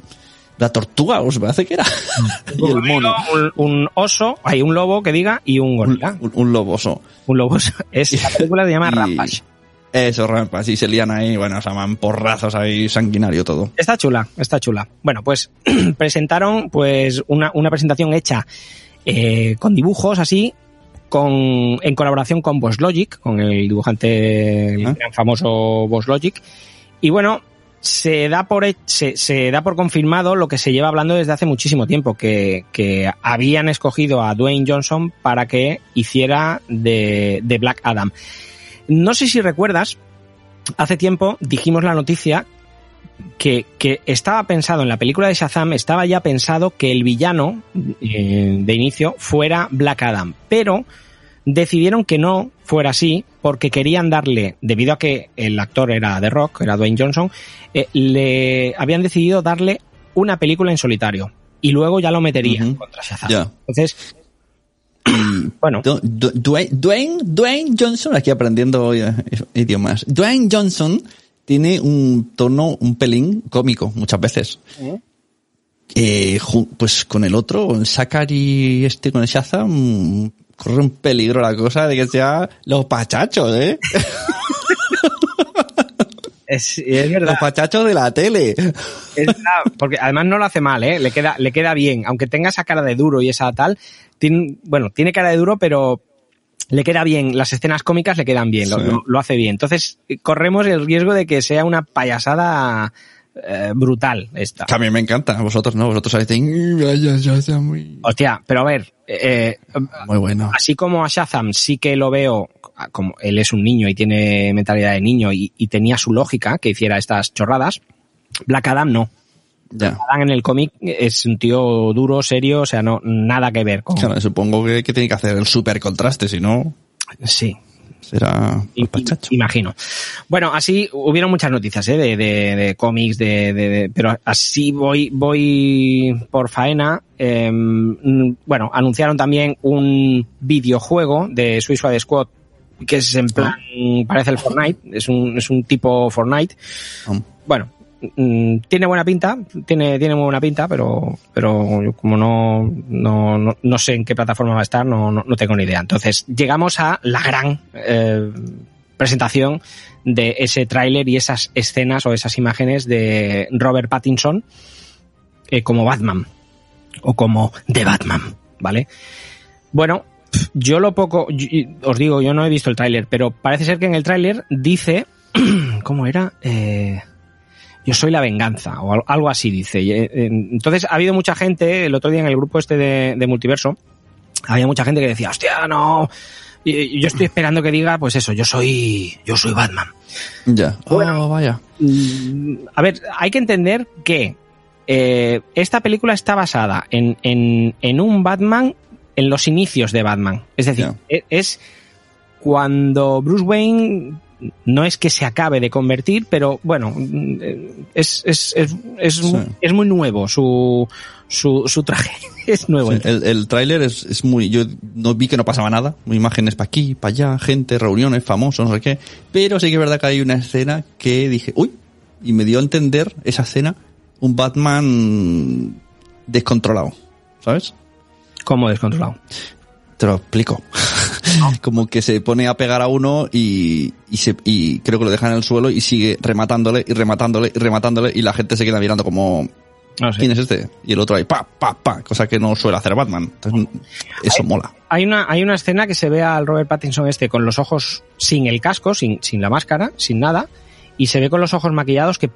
la tortuga, os parece que era. y el mono. Un, un oso, hay un lobo que diga y un gorila. un- un loboso. Un lobo. Es, la película se llama Rampage. Eso, rampas, y se lían ahí, bueno, se llaman porrazos ahí, sanguinario todo. Está chula, está chula. Bueno, pues presentaron pues una, una presentación hecha eh, con dibujos así, con, en colaboración con Boss Logic, con el dibujante, el Ah. gran famoso Boss Logic. Y bueno, se da por se, se da por confirmado lo que se lleva hablando desde hace muchísimo tiempo, que, que habían escogido a Dwayne Johnson para que hiciera de, de Black Adam. No sé si recuerdas, hace tiempo dijimos la noticia que, que estaba pensado en la película de Shazam, estaba ya pensado que el villano eh, de inicio fuera Black Adam, pero decidieron que no fuera así porque querían darle, debido a que el actor era The Rock, era Dwayne Johnson, eh, le habían decidido darle una película en solitario y luego ya lo meterían contra Shazam. Entonces, bueno, Du- Du- Dwayne, Dwayne, Dwayne Johnson, aquí aprendiendo eh, idiomas. Dwayne Johnson tiene un tono un pelín cómico muchas veces. Eh, ju- pues con el otro, el Sakari este con el Shazam, corre un peligro la cosa de que sea los pachachos, ¿eh? es, es verdad. Los pachachos de la tele. Es verdad, porque además no lo hace mal, ¿eh? Le queda, le queda bien. Aunque tenga esa cara de duro y esa tal, tiene, bueno, tiene cara de duro, pero le queda bien. Las escenas cómicas le quedan bien, lo, Sí. lo- lo hace bien. Entonces, corremos el riesgo de que sea una payasada eh, brutal esta. Que a mí me encanta, a vosotros no, vosotros sabéis, "Mm, ay, ay, ay, sea muy, Hostia, pero a ver, eh, muy bueno. así como a Shazam sí que lo veo, como él es un niño y tiene mentalidad de niño y, y tenía su lógica que hiciera estas chorradas, Black Adam no. Ya. Adam en el cómic es un tío duro, serio, o sea, no nada que ver con. Claro, supongo que, que tiene que hacer el super contraste, si no, Sí, será i- imagino. Bueno, así hubieron muchas noticias ¿eh? de, de, de cómics, de, pero así voy voy por faena. eh, mm, bueno, anunciaron también un videojuego de Suicide Squad que es en plan parece el Fortnite, es un es un tipo Fortnite. Um, Bueno, mm, tiene buena pinta, tiene, tiene muy buena pinta, pero, pero como no, no, no, no sé en qué plataforma va a estar, no, no, no tengo ni idea. Entonces, llegamos a la gran eh, presentación de ese tráiler y esas escenas o esas imágenes de Robert Pattinson eh, como Batman o como The Batman, ¿vale? Bueno, yo lo poco, os digo, yo no he visto el tráiler, pero parece ser que en el tráiler dice, ¿cómo era? Eh, yo soy la venganza o al- algo así dice. Eh, Entonces ha habido mucha gente, el otro día en el grupo este de, de multiverso, había mucha gente que decía, hostia, no, yo estoy esperando que diga, pues eso, yo soy, yo soy Batman. Ya. Bueno. Oh, vaya. Mm, A ver, hay que entender que eh, esta película está basada en, en, en un Batman en los inicios de Batman. Es decir, e- es cuando Bruce Wayne no es que se acabe de convertir, pero bueno, mm, es, es, es, es, Sí. es muy nuevo su, su, su traje. Es nuevo. Sí, el, el tráiler es, es muy... Yo no vi que no pasaba nada. Imágenes para aquí, para allá, gente, reuniones, famosos, no sé qué. Pero sí que es verdad que hay una escena que dije, uy, y me dio a entender esa escena un Batman descontrolado, ¿sabes? Como descontrolado. Te lo explico. Como que se pone a pegar a uno y, y, se, y creo que lo deja en el suelo y sigue rematándole y rematándole y rematándole y la gente se queda mirando como. ¿quién es este? Y el otro ahí, pa, pa, pa, cosa que no suele hacer Batman. Entonces, eso mola. Hay una, hay una escena que se ve al Robert Pattinson este con los ojos sin el casco, sin, sin la máscara, sin nada, y se ve con los ojos maquillados que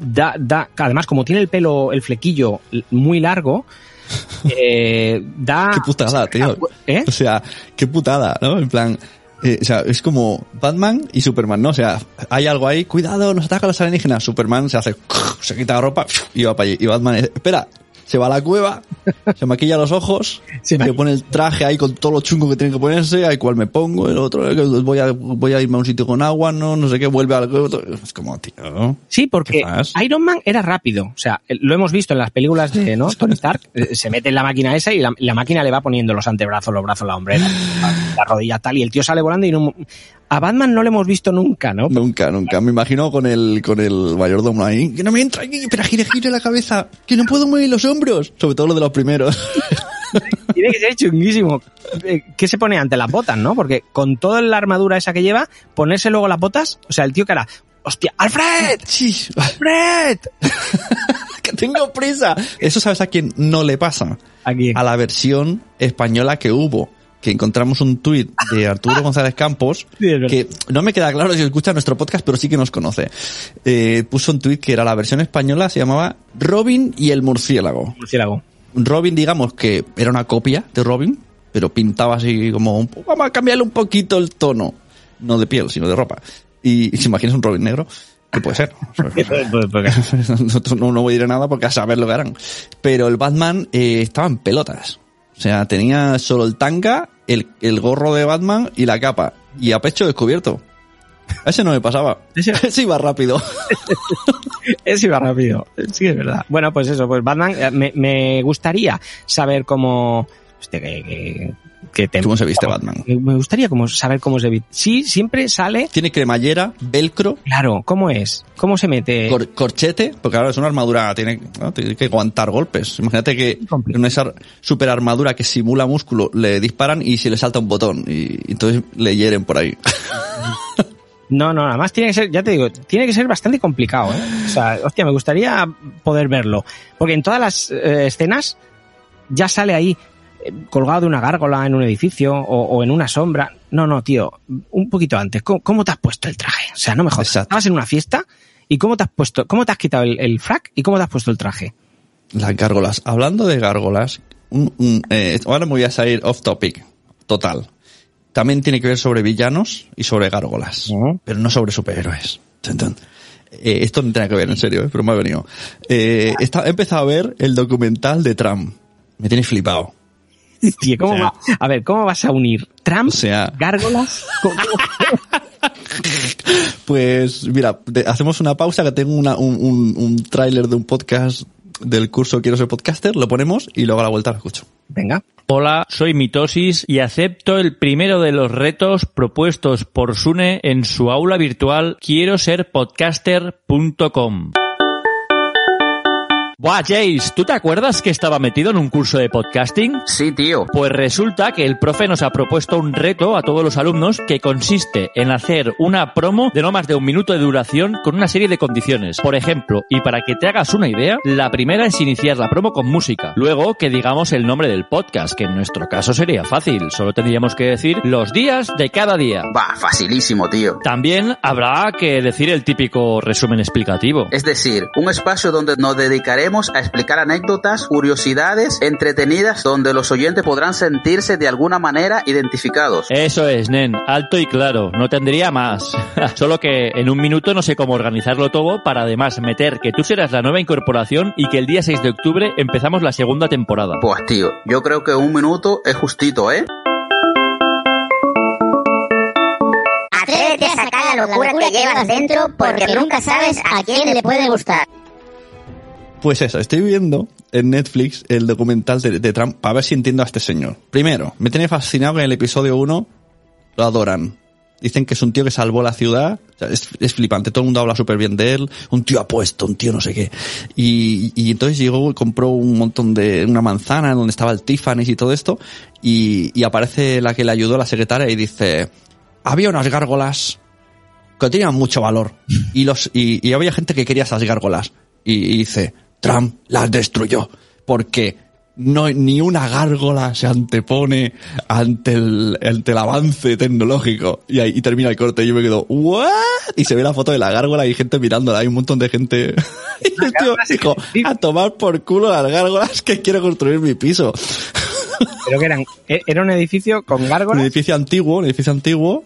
da, da, además como tiene el pelo, el flequillo muy largo, eh, da... Qué putada, tío. ¿Eh? O sea, qué putada, ¿no? En plan, eh, o sea, es como Batman y Superman, ¿no? O sea, hay algo ahí, cuidado, nos atacan los alienígenas. Superman se hace, se quita la ropa y va para allí. Y Batman, espera, se va a la cueva, se maquilla los ojos, Se pone el traje ahí con todo lo chungo que tiene que ponerse, ahí cual me pongo, el otro, voy a, voy a irme a un sitio con agua, no, no sé qué, vuelve al Es como, tío. Sí, porque. Iron Man era rápido. O sea, eh, lo hemos visto en las películas de ¿no? Tony Stark. eh, Se mete en la máquina esa y la, la máquina le va poniendo los antebrazos, los brazos, la hombrera, la, la rodilla tal. Y el tío sale volando y no... A Batman no lo hemos visto nunca, ¿no? Nunca, nunca. Me imagino con el, con el mayordomo ahí. Que no me entra aquí, espera, gire, gire la cabeza. Que no puedo mover los hombros. Sobre todo lo de los primeros. Tiene que ser chunguísimo. Eh, ¿Qué se pone ante las botas, no? Porque con toda la armadura esa que lleva, ponerse luego las botas, o sea, el tío que hará, hostia, ¡Alfred! ¡Alfred! que tengo prisa. Eso sabes a quién no le pasa. Aquí. A la versión española que hubo. Que encontramos un tuit de Arturo González Campos, Sí, que no me queda claro si escucha nuestro podcast, pero sí que nos conoce. Eh, puso un tuit que era la versión española, se llamaba Robin y el murciélago. Murciélago. Robin, digamos que era una copia de Robin, pero pintaba así como, vamos a cambiarle un poquito el tono, no de piel, sino de ropa. Y, si imaginas un Robin negro, que puede ser. No, no voy a ir a nada porque a saber lo que harán. Pero el Batman eh, estaba en pelotas. O sea, tenía solo el tanga, el, el gorro de Batman y la capa. Y a pecho descubierto. A ese no me pasaba. Ese- Ese iba rápido. Eso iba rápido. Sí, es verdad. Bueno, pues eso, pues Batman, eh, me, me gustaría saber cómo... Hostia, que, que, que te- ¿Cómo se viste Batman? Me gustaría como saber cómo se viste. Sí, siempre sale... Tiene cremallera, velcro, Claro, ¿cómo es? ¿Cómo se mete? Cor- corchete, porque ahora es una armadura, tiene, ¿no? tiene que aguantar golpes. Imagínate que en esa super armadura que simula músculo le disparan y se le salta un botón y, entonces le hieren por ahí. No, no, además tiene que ser, ya te digo, tiene que ser bastante complicado, ¿eh? O sea, hostia, me gustaría poder verlo. Porque en todas las eh, escenas ya sale ahí colgado de una gárgola en un edificio o, o en una sombra. No, no, tío, un poquito antes. ¿Cómo, cómo te has puesto el traje? O sea, no me jodas. Exacto. Estabas en una fiesta y cómo te has puesto, cómo te has quitado el, el frac y cómo te has puesto el traje. Las gárgolas. Hablando de gárgolas, un- un, eh, ahora me voy a salir off topic, total. También tiene que ver sobre villanos y sobre gárgolas, pero no sobre superhéroes. Eh, esto no tiene que ver, en serio, eh, pero me ha venido. Eh, está- he empezado a ver el documental de Trump. Me tiene flipado. Tío, ¿cómo O sea- va- a ver, ¿cómo vas a unir Trump, O sea- gárgolas? ¿Cómo- Pues mira, hacemos una pausa que tengo una- un, un, un tráiler de un podcast del curso Quiero ser podcaster, lo ponemos y luego a la vuelta lo escucho. Venga. Hola, soy Mitosis y acepto el primero de los retos propuestos por Sune en su aula virtual quiero ser podcaster.com. Buah, Jace, ¿tú te acuerdas que estaba metido en un curso de podcasting? Sí, tío. Pues resulta que el profe nos ha propuesto un reto a todos los alumnos que consiste en hacer una promo de no más de un minuto de duración con una serie de condiciones. Por ejemplo, y para que te hagas una idea, la primera es iniciar la promo con música. Luego que digamos el nombre del podcast, que en nuestro caso sería fácil. Solo tendríamos que decir los días de cada día. Va, facilísimo, tío. También habrá que decir el típico resumen explicativo. Es decir, un espacio donde nos dedicaremos a explicar anécdotas, curiosidades entretenidas donde los oyentes podrán sentirse de alguna manera identificados. Eso es, Nen, alto y claro, no tendría más. Solo que en un minuto no sé cómo organizarlo todo para además meter que tú serás la nueva incorporación y que el día 6 de octubre empezamos la segunda temporada. Pues tío, yo creo que un minuto es justito, ¿eh? Atrévete a sacar la locura que llevas dentro porque nunca sabes a quién le puede gustar. Pues eso, estoy viendo en Netflix el documental de, de Trump para ver si entiendo a este señor. Primero, me tiene fascinado que en el episodio 1 lo adoran. Dicen que es un tío que salvó la ciudad. O sea, es, es, flipante. Todo el mundo habla súper bien de él. Un tío apuesto, un tío no sé qué. Y, y entonces llegó y compró un montón de, una manzana donde estaba el Tiffany's y todo esto. Y, y aparece la que le ayudó, la secretaria, y dice, había unas gárgolas que tenían mucho valor. Y los, y, y había gente que quería esas gárgolas. Y, y dice, Trump las destruyó. Porque no, ni una gárgola se antepone ante el, ante el avance tecnológico. Y ahí y termina el corte y yo me quedo, ¿what? Y se ve la foto de la gárgola y gente mirándola. Hay un montón de gente. y el tío dijo, a tomar por culo las gárgolas que quiero construir mi piso. Creo que eran, era un edificio con gárgolas. Un edificio antiguo, un edificio antiguo.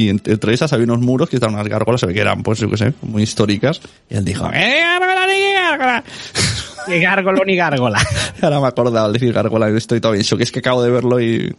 Y entre esas había unos muros que estaban unas gárgolas, se ve que eran, pues, yo qué sé, muy históricas. Y él dijo, ¡eh, gárgola, ni qué gárgola! Ni gárgolo ni gárgola. Ahora me acordaba al decir gárgola, estoy todavía en shock. Es que acabo de verlo y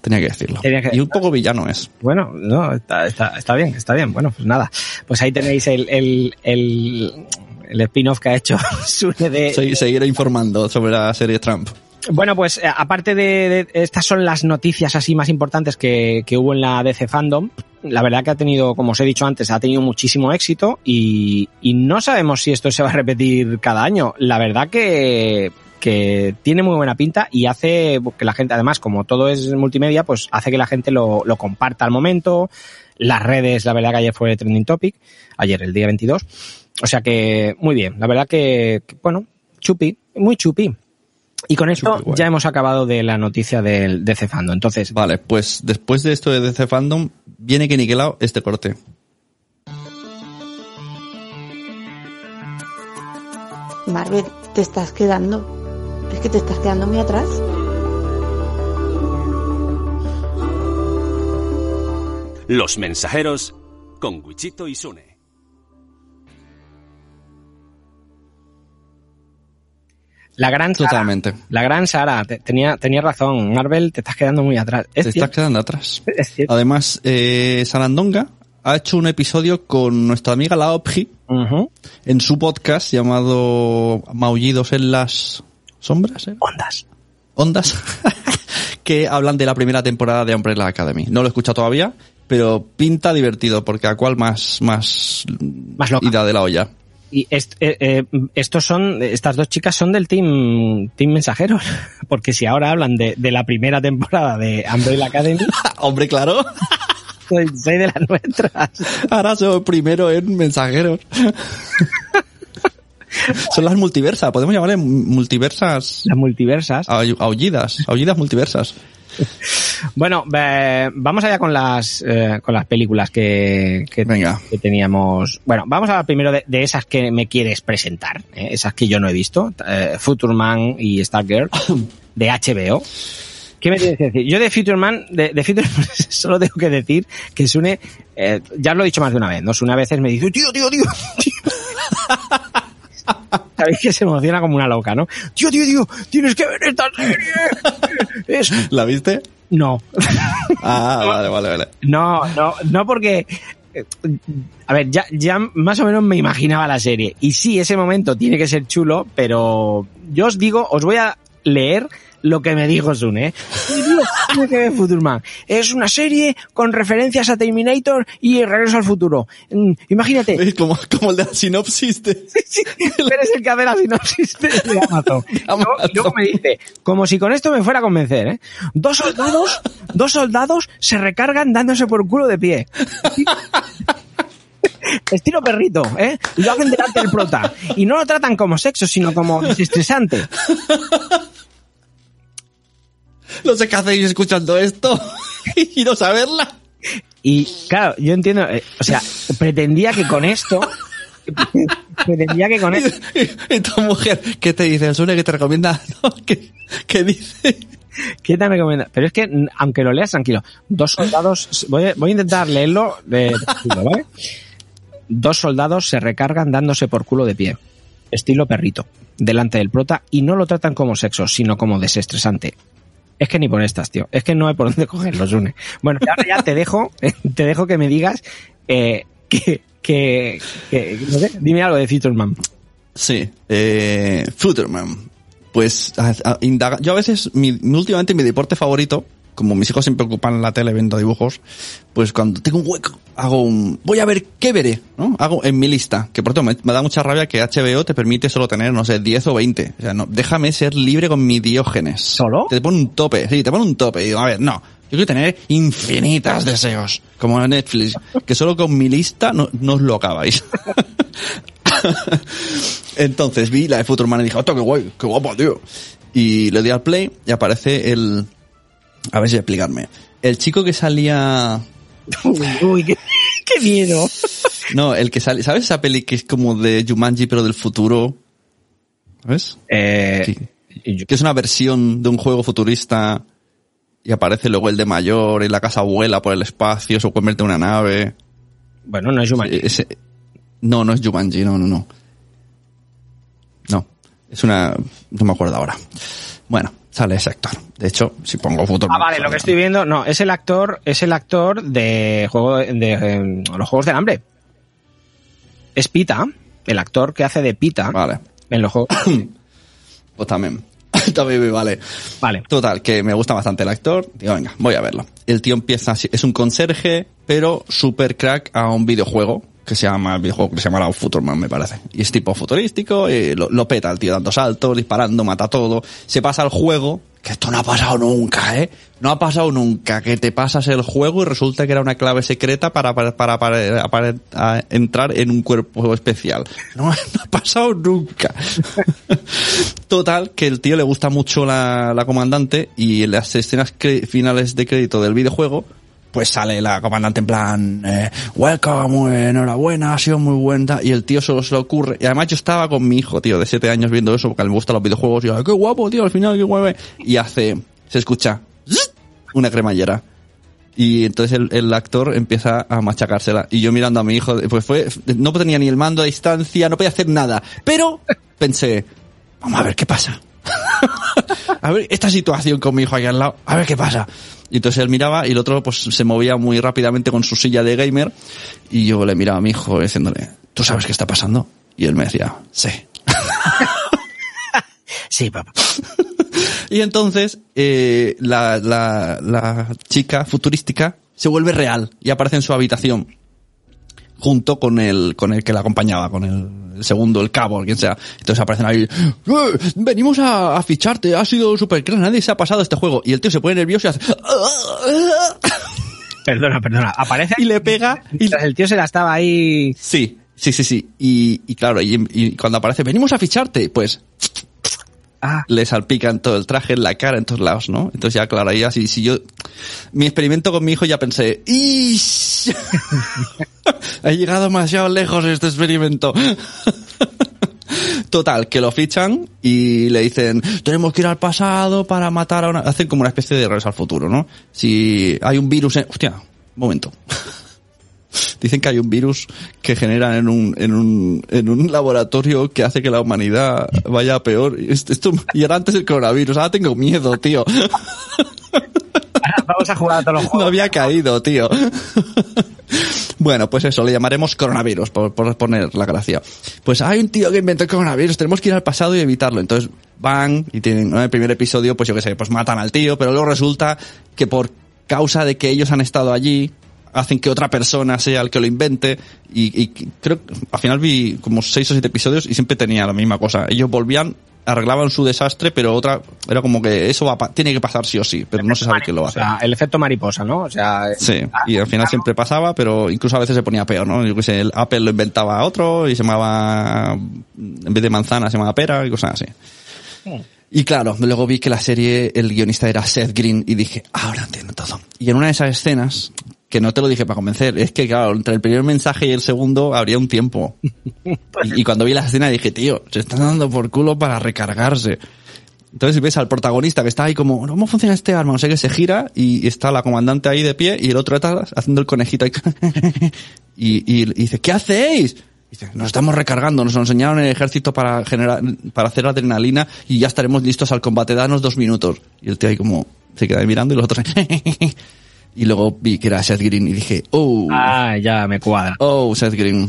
tenía que decirlo. Tenía que y un poco villano es. Bueno, no, está, está, está bien, está bien. Bueno, pues nada. Pues ahí tenéis el, el, el, el spin-off que ha hecho Sune de... Seguiré informando sobre la serie Trump. Bueno, pues eh, aparte de, de, estas son las noticias así más importantes que, que, hubo en la DC Fandom. La verdad que ha tenido, como os he dicho antes, ha tenido muchísimo éxito y, y no sabemos si esto se va a repetir cada año. La verdad que, que tiene muy buena pinta y hace que la gente, además, como todo es multimedia, pues hace que la gente lo, lo comparta al momento. Las redes, la verdad que ayer fue trending topic, ayer el día 22. O sea que muy bien, la verdad que, que bueno, chupi, muy chupi. Y con esto ya hemos acabado de la noticia del DC Fandom. Entonces. Vale, pues después de esto de DC Fandom, viene que niquelado este corte. Marvel, te estás quedando. Es que te estás quedando muy atrás. Los mensajeros con Wichito y Sune. La gran Sara, Totalmente. La gran Sara, te, tenía, tenía razón. Marvel, te estás quedando muy atrás. Es te cierto. estás quedando atrás. Es cierto. Además, eh, Sarandonga ha hecho un episodio con nuestra amiga la Opji uh -huh. en su podcast llamado Maullidos en las sombras. ¿eh? Ondas. Ondas. que hablan de la primera temporada de Umbrella Academy. No lo he escuchado todavía, pero pinta divertido porque a cuál más, más, más loca. ida de la olla. Y est, eh, eh, estos son, estas dos chicas son del team, team mensajeros. Porque si ahora hablan de, de la primera temporada de Umbrella Academy. Hombre, claro. Soy, soy, de las nuestras. Ahora soy primero en mensajeros. son las multiversas, podemos llamarle multiversas. Las multiversas. Aullidas, aullidas multiversas. Bueno, eh, vamos allá con las eh, con las películas que, que, que, teníamos. Bueno, vamos a hablar primero de, de esas que me quieres presentar, eh, esas que yo no he visto, eh, Future Man y Stargirl de HBO. ¿Qué me tienes que decir? Yo de Future Man, de, de Future Man solo tengo que decir que Sune, eh, ya lo he dicho más de una vez, ¿no? Sune a veces me dice, tío, tío, tío, tío. Sabéis que se emociona como una loca, ¿no? Tío, tío, tío, tienes que ver esta serie. Es... ¿La viste? No. Ah, vale, vale, vale. No, no, no porque, a ver, ya, ya más o menos me imaginaba la serie. Y sí, ese momento tiene que ser chulo, pero yo os digo, os voy a leer lo que me dijo Sune. ¿eh? Tiene que ver Futurman. Es una serie con referencias a Terminator y Regreso al Futuro. Mm, Imagínate, Es como, como el de la sinopsis de... eres el que hace la sinopsis de de Amazon. Luego- luego me dice, como si con esto me fuera a convencer, ¿eh? Dos soldados, dos soldados se recargan dándose por culo de pie. Estilo perrito, ¿eh? Y lo hacen delante del prota. Y no lo tratan como sexo, sino como desestresante. No sé qué hacéis escuchando esto y no saberla. Y claro, yo entiendo, eh, o sea, pretendía que con esto, pretendía que con esto, Y, y tu mujer, ¿qué te dice? Sune que te recomienda, no, ¿qué, qué dice? ¿qué te recomienda? Pero es que, aunque lo leas tranquilo, dos soldados, voy a, voy a intentar leerlo de, tranquilo, ¿vale? Dos soldados se recargan dándose por culo de pie, estilo perrito, delante del prota, y no lo tratan como sexo, sino como desestresante. Es que ni por estas, tío. Es que no hay por dónde cogerlos, une. Bueno, ahora ya te dejo, te dejo que me digas eh, que, no sé, dime algo de Futurman. Sí, eh, Futurman. Pues indaga- yo a veces, últimamente mi deporte favorito, como mis hijos siempre ocupan la tele viendo dibujos, pues cuando tengo un hueco, hago un, voy a ver qué veré, ¿no? Hago en mi lista, que por cierto me, me da mucha rabia que HBO te permite solo tener, no sé, 10 o 20. O sea, no, déjame ser libre con mi diógenes. ¿Solo? Te pone un tope, sí, te pone un tope. Y digo, a ver, no. Yo quiero tener infinitas deseos, como en Netflix, que solo con mi lista no, no os lo acabáis. Entonces vi la de Futurman y dije, ¡oh, qué guay! ¡Qué guapo, tío! Y le di al play y aparece el... A ver si explicarme. El chico que salía... Uy, qué, qué miedo. No, el que sale... ¿Sabes esa peli que es como de Jumanji pero del futuro? ¿Sabes? Eh, Sí. Que es una versión de un juego futurista y aparece luego el de mayor y la casa vuela por el espacio, se convierte en una nave. bueno, no es Jumanji. Ese- no, no es Jumanji, no, no, no. No, es una... No me acuerdo ahora. Bueno, sale ese actor. De hecho, si pongo futuro... Ah, vale, lo que estoy viendo, no, es el actor, es el actor de juego de, de, eh, los juegos del hambre. Es Pita, el actor que hace de Pita Vale, en los juegos. pues también. también me vale. Vale. Total, que me gusta bastante el actor. Digo, venga, voy a verlo. El tío empieza así, es un conserje, pero super crack a un videojuego que se llama, el videojuego que se llama Futurman, me parece. Y es tipo futurístico, y lo, peta el tío dando saltos, disparando, mata todo. Se pasa al juego, que esto no ha pasado nunca, ¿eh? No ha pasado nunca, que te pasas el juego y resulta que era una clave secreta para, para, para, para- entrar en un cuerpo especial. No, ha pasado nunca. Total, que el tío le gusta mucho la, la comandante y en las escenas finales de crédito del videojuego, pues sale la comandante en plan, eh, welcome, enhorabuena, ha sido muy buena. Y el tío solo se le ocurre. Y además yo estaba con mi hijo, tío, de siete años viendo eso, porque a me gustan los videojuegos. Y yo, qué guapo, tío, al final, qué guapo. Y hace, se escucha, una cremallera. Y entonces el, el actor empieza a machacársela. Y yo mirando a mi hijo, pues fue, no tenía ni el mando a distancia, no podía hacer nada. Pero pensé, vamos a ver qué pasa. a ver, esta situación con mi hijo aquí al lado, a ver qué pasa. Y entonces él miraba y el otro pues se movía muy rápidamente con su silla de gamer y yo le miraba a mi hijo diciéndole, ¿tú sabes qué está pasando? Y él me decía, sí. Sí, papá. Y entonces eh, la, la, la chica futurística se vuelve real y aparece en su habitación junto con el, con el que la acompañaba, con el, el segundo, el cabo, quien sea. Entonces aparecen ahí, "Eh, venimos a, a ficharte, ha sido super crack, nadie se ha pasado este juego. Y el tío se pone nervioso y hace, Perdona, perdona. Aparece y le pega y el tío se la estaba ahí. Sí, sí, sí, sí. Y, y claro, y, y cuando aparece, venimos a ficharte, pues Ah, le salpican todo el traje, en la cara, en todos lados, ¿no? Entonces ya, claro, ahí así, si yo, mi experimento con mi hijo ya pensé, ¡Ish! ha llegado demasiado lejos este experimento. Total, que lo fichan y le dicen, tenemos que ir al pasado para matar a una... Hacen como una especie de regreso al futuro, ¿no? Si hay un virus en... Hostia, un momento. Dicen que hay un virus que generan en un, en un, en un laboratorio que hace que la humanidad vaya a peor. Y Esto, y era antes el coronavirus. Ahora tengo miedo, tío. vamos a jugar a todos los No juegos. había caído, tío. Bueno, pues eso, le llamaremos coronavirus, por, por poner la gracia. Pues hay un tío que inventó el coronavirus, tenemos que ir al pasado y evitarlo. Entonces van y tienen, ¿no? en el primer episodio, pues yo qué sé, pues matan al tío, pero luego resulta que por causa de que ellos han estado allí, hacen que otra persona sea el que lo invente y, y creo que al final vi como seis o siete episodios y siempre tenía la misma cosa. Ellos volvían, arreglaban su desastre, pero otra era como que eso va a tiene que pasar sí o sí, pero no se sabe quién lo O hace. sea, el efecto mariposa, ¿no? O sea, Sí, y al final siempre pasaba, pero incluso a veces se ponía peor, ¿no? Yo que sé, el Apple lo inventaba otro y se llamaba, en vez de manzana, se llamaba pera y cosas así. Y claro, luego vi que la serie, el guionista era Seth Green y dije, ahora entiendo todo. Y en una de esas escenas, que no te lo dije para convencer, es que claro, entre el primer mensaje y el segundo habría un tiempo. Y, y cuando vi la escena dije, tío, se están dando por culo para recargarse. Entonces ves al protagonista que está ahí como, ¿cómo funciona este arma? No sé qué, se gira y está la comandante ahí de pie y el otro está haciendo el conejito ahí. y, y, y dice, ¿qué hacéis? Dice, nos estamos recargando, nos lo enseñaron en el ejército para generar, para hacer adrenalina y ya estaremos listos al combate, danos dos minutos. Y el tío ahí como, se queda ahí mirando y los otros Y luego vi que era Seth Green y dije, oh, ah, ya me cuadra. oh, Seth Green.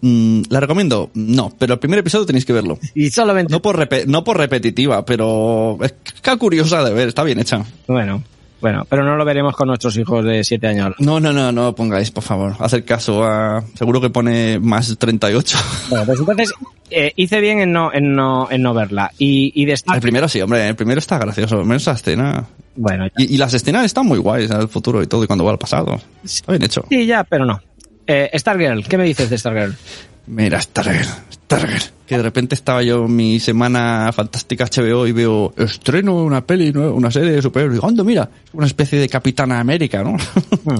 Mm, ¿La recomiendo? No, pero el primer episodio tenéis que verlo. Y solamente, No por, no por repetitiva, pero es que curiosa de ver, está bien hecha. bueno, bueno, pero no lo veremos con nuestros hijos de 7 años. No, no, no, no pongáis, por favor. Hacer caso a... Seguro que pone más 38. Bueno, pues entonces eh, hice bien en no, en no, en no verla. Y, y de esta- El primero sí, hombre, el primero está gracioso. Menos esa escena. bueno, ya. Y, y las escenas están muy guays, el futuro y todo, y cuando va al pasado. Está bien hecho. sí, ya, pero no. Eh, Stargirl, ¿qué me dices de Stargirl? Mira, Stargirl, Stargirl. Que de repente estaba yo en mi semana fantástica HBO y veo estreno una peli, una serie de superhéroes. Digo, anda, mira, una especie de Capitana América, ¿no?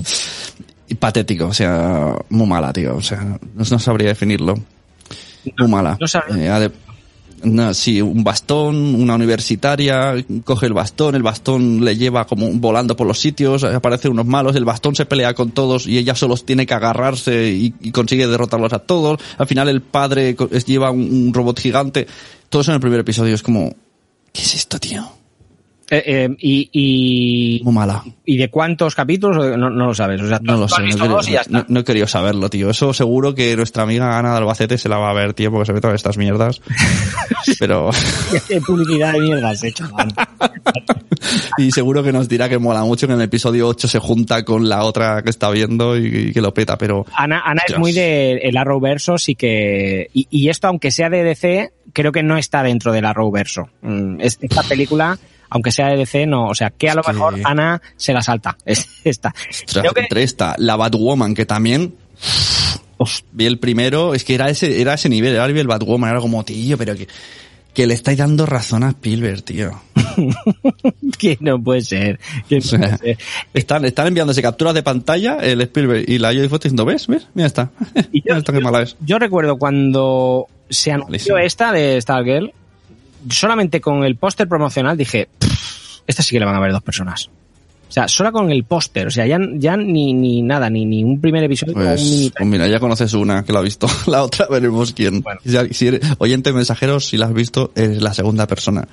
y patético, o sea, muy mala, tío. O sea, no, no sabría definirlo. Muy mala. no sabría. Eh, no, sí, un bastón, una universitaria, coge el bastón, el bastón le lleva como volando por los sitios, aparecen unos malos, el bastón se pelea con todos y ella solo tiene que agarrarse y, consigue derrotarlos a todos. Al final el padre lleva un, un robot gigante. Todo eso en el primer episodio es como, ¿qué es esto, tío? Eh, eh, y, y, Muy mala. ¿Y de cuántos capítulos? No, no lo sabes. O sea, No lo sé, no, quería- dos y ya está. no- no he querido saberlo, tío. Eso seguro que nuestra amiga Ana de Albacete se la va a ver, tío, porque se ve todas estas mierdas. Pero... ¿Qué publicidad de mierda has hecho, man? Y seguro que nos dirá que mola mucho que en el episodio 8 se junta con la otra que está viendo y, y que lo peta, pero Ana, Ana es muy del el Arrowverso, sí que... Y, y esto, aunque sea de DC, creo que no está dentro del Arrowverso. Mm, es- Esta película, aunque sea de DC, no. O sea, que a lo mejor Ana se la salta. Es esta. ostras, Creo que- entre esta, la Batwoman, que también uf, vi el primero, es que era ese, era ese nivel, era el Batwoman, era como, tío, pero que, que le estáis dando razón a Spielberg, tío. que no puede ser. Que no O sea, puede ser. están, están enviándose capturas de pantalla el Spielberg y la Jodie Foster diciendo, ¿ves? ¿Ves? Mira esta qué mala es. Yo recuerdo cuando se anunció Malísimo. esta de Stargirl, solamente con el póster promocional dije, "Pff, esta sí que le van a ver dos personas. O sea, solo con el póster, o sea, ya, ya ni, ni nada, ni, ni un primer episodio, ni Pues, mini pues mira, ya conoces una que la ha visto. La otra veremos quién. Bueno. Si, eres oyente mensajero, si la has visto, eres la segunda persona.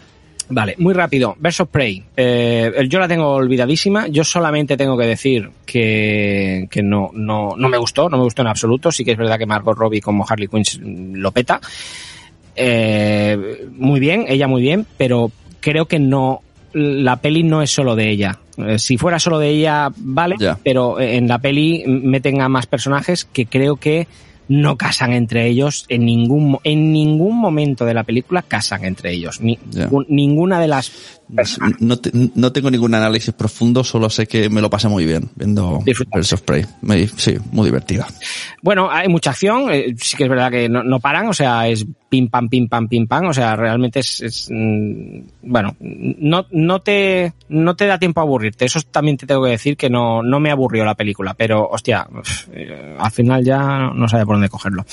Vale, muy rápido. Of Prey. Eh, yo la tengo olvidadísima. Yo solamente tengo que decir que, que no, no, no me gustó, no me gustó en absoluto. Sí que es verdad que Margot Robbie como Harley Quinn lo peta. Eh, muy bien, ella muy bien, pero creo que no, la peli no es solo de ella. Eh, si fuera solo de ella, vale, pero en la peli meten a más personajes que creo que no casan entre ellos en ningún en ningún momento de la película casan entre ellos. Ni- ninguna de las No, te- no tengo ningún análisis profundo, solo sé que me lo pasé muy bien viendo. Birds of Prey. Me sí, muy divertida. bueno hay mucha acción eh, sí que es verdad que no, no paran o sea es pim pam pim pam pim pam o sea realmente es, es, mm, bueno no no te no te da tiempo a aburrirte eso también te tengo que decir que no no me aburrió la película pero hostia eh, al final ya no sabía por dónde cogerlo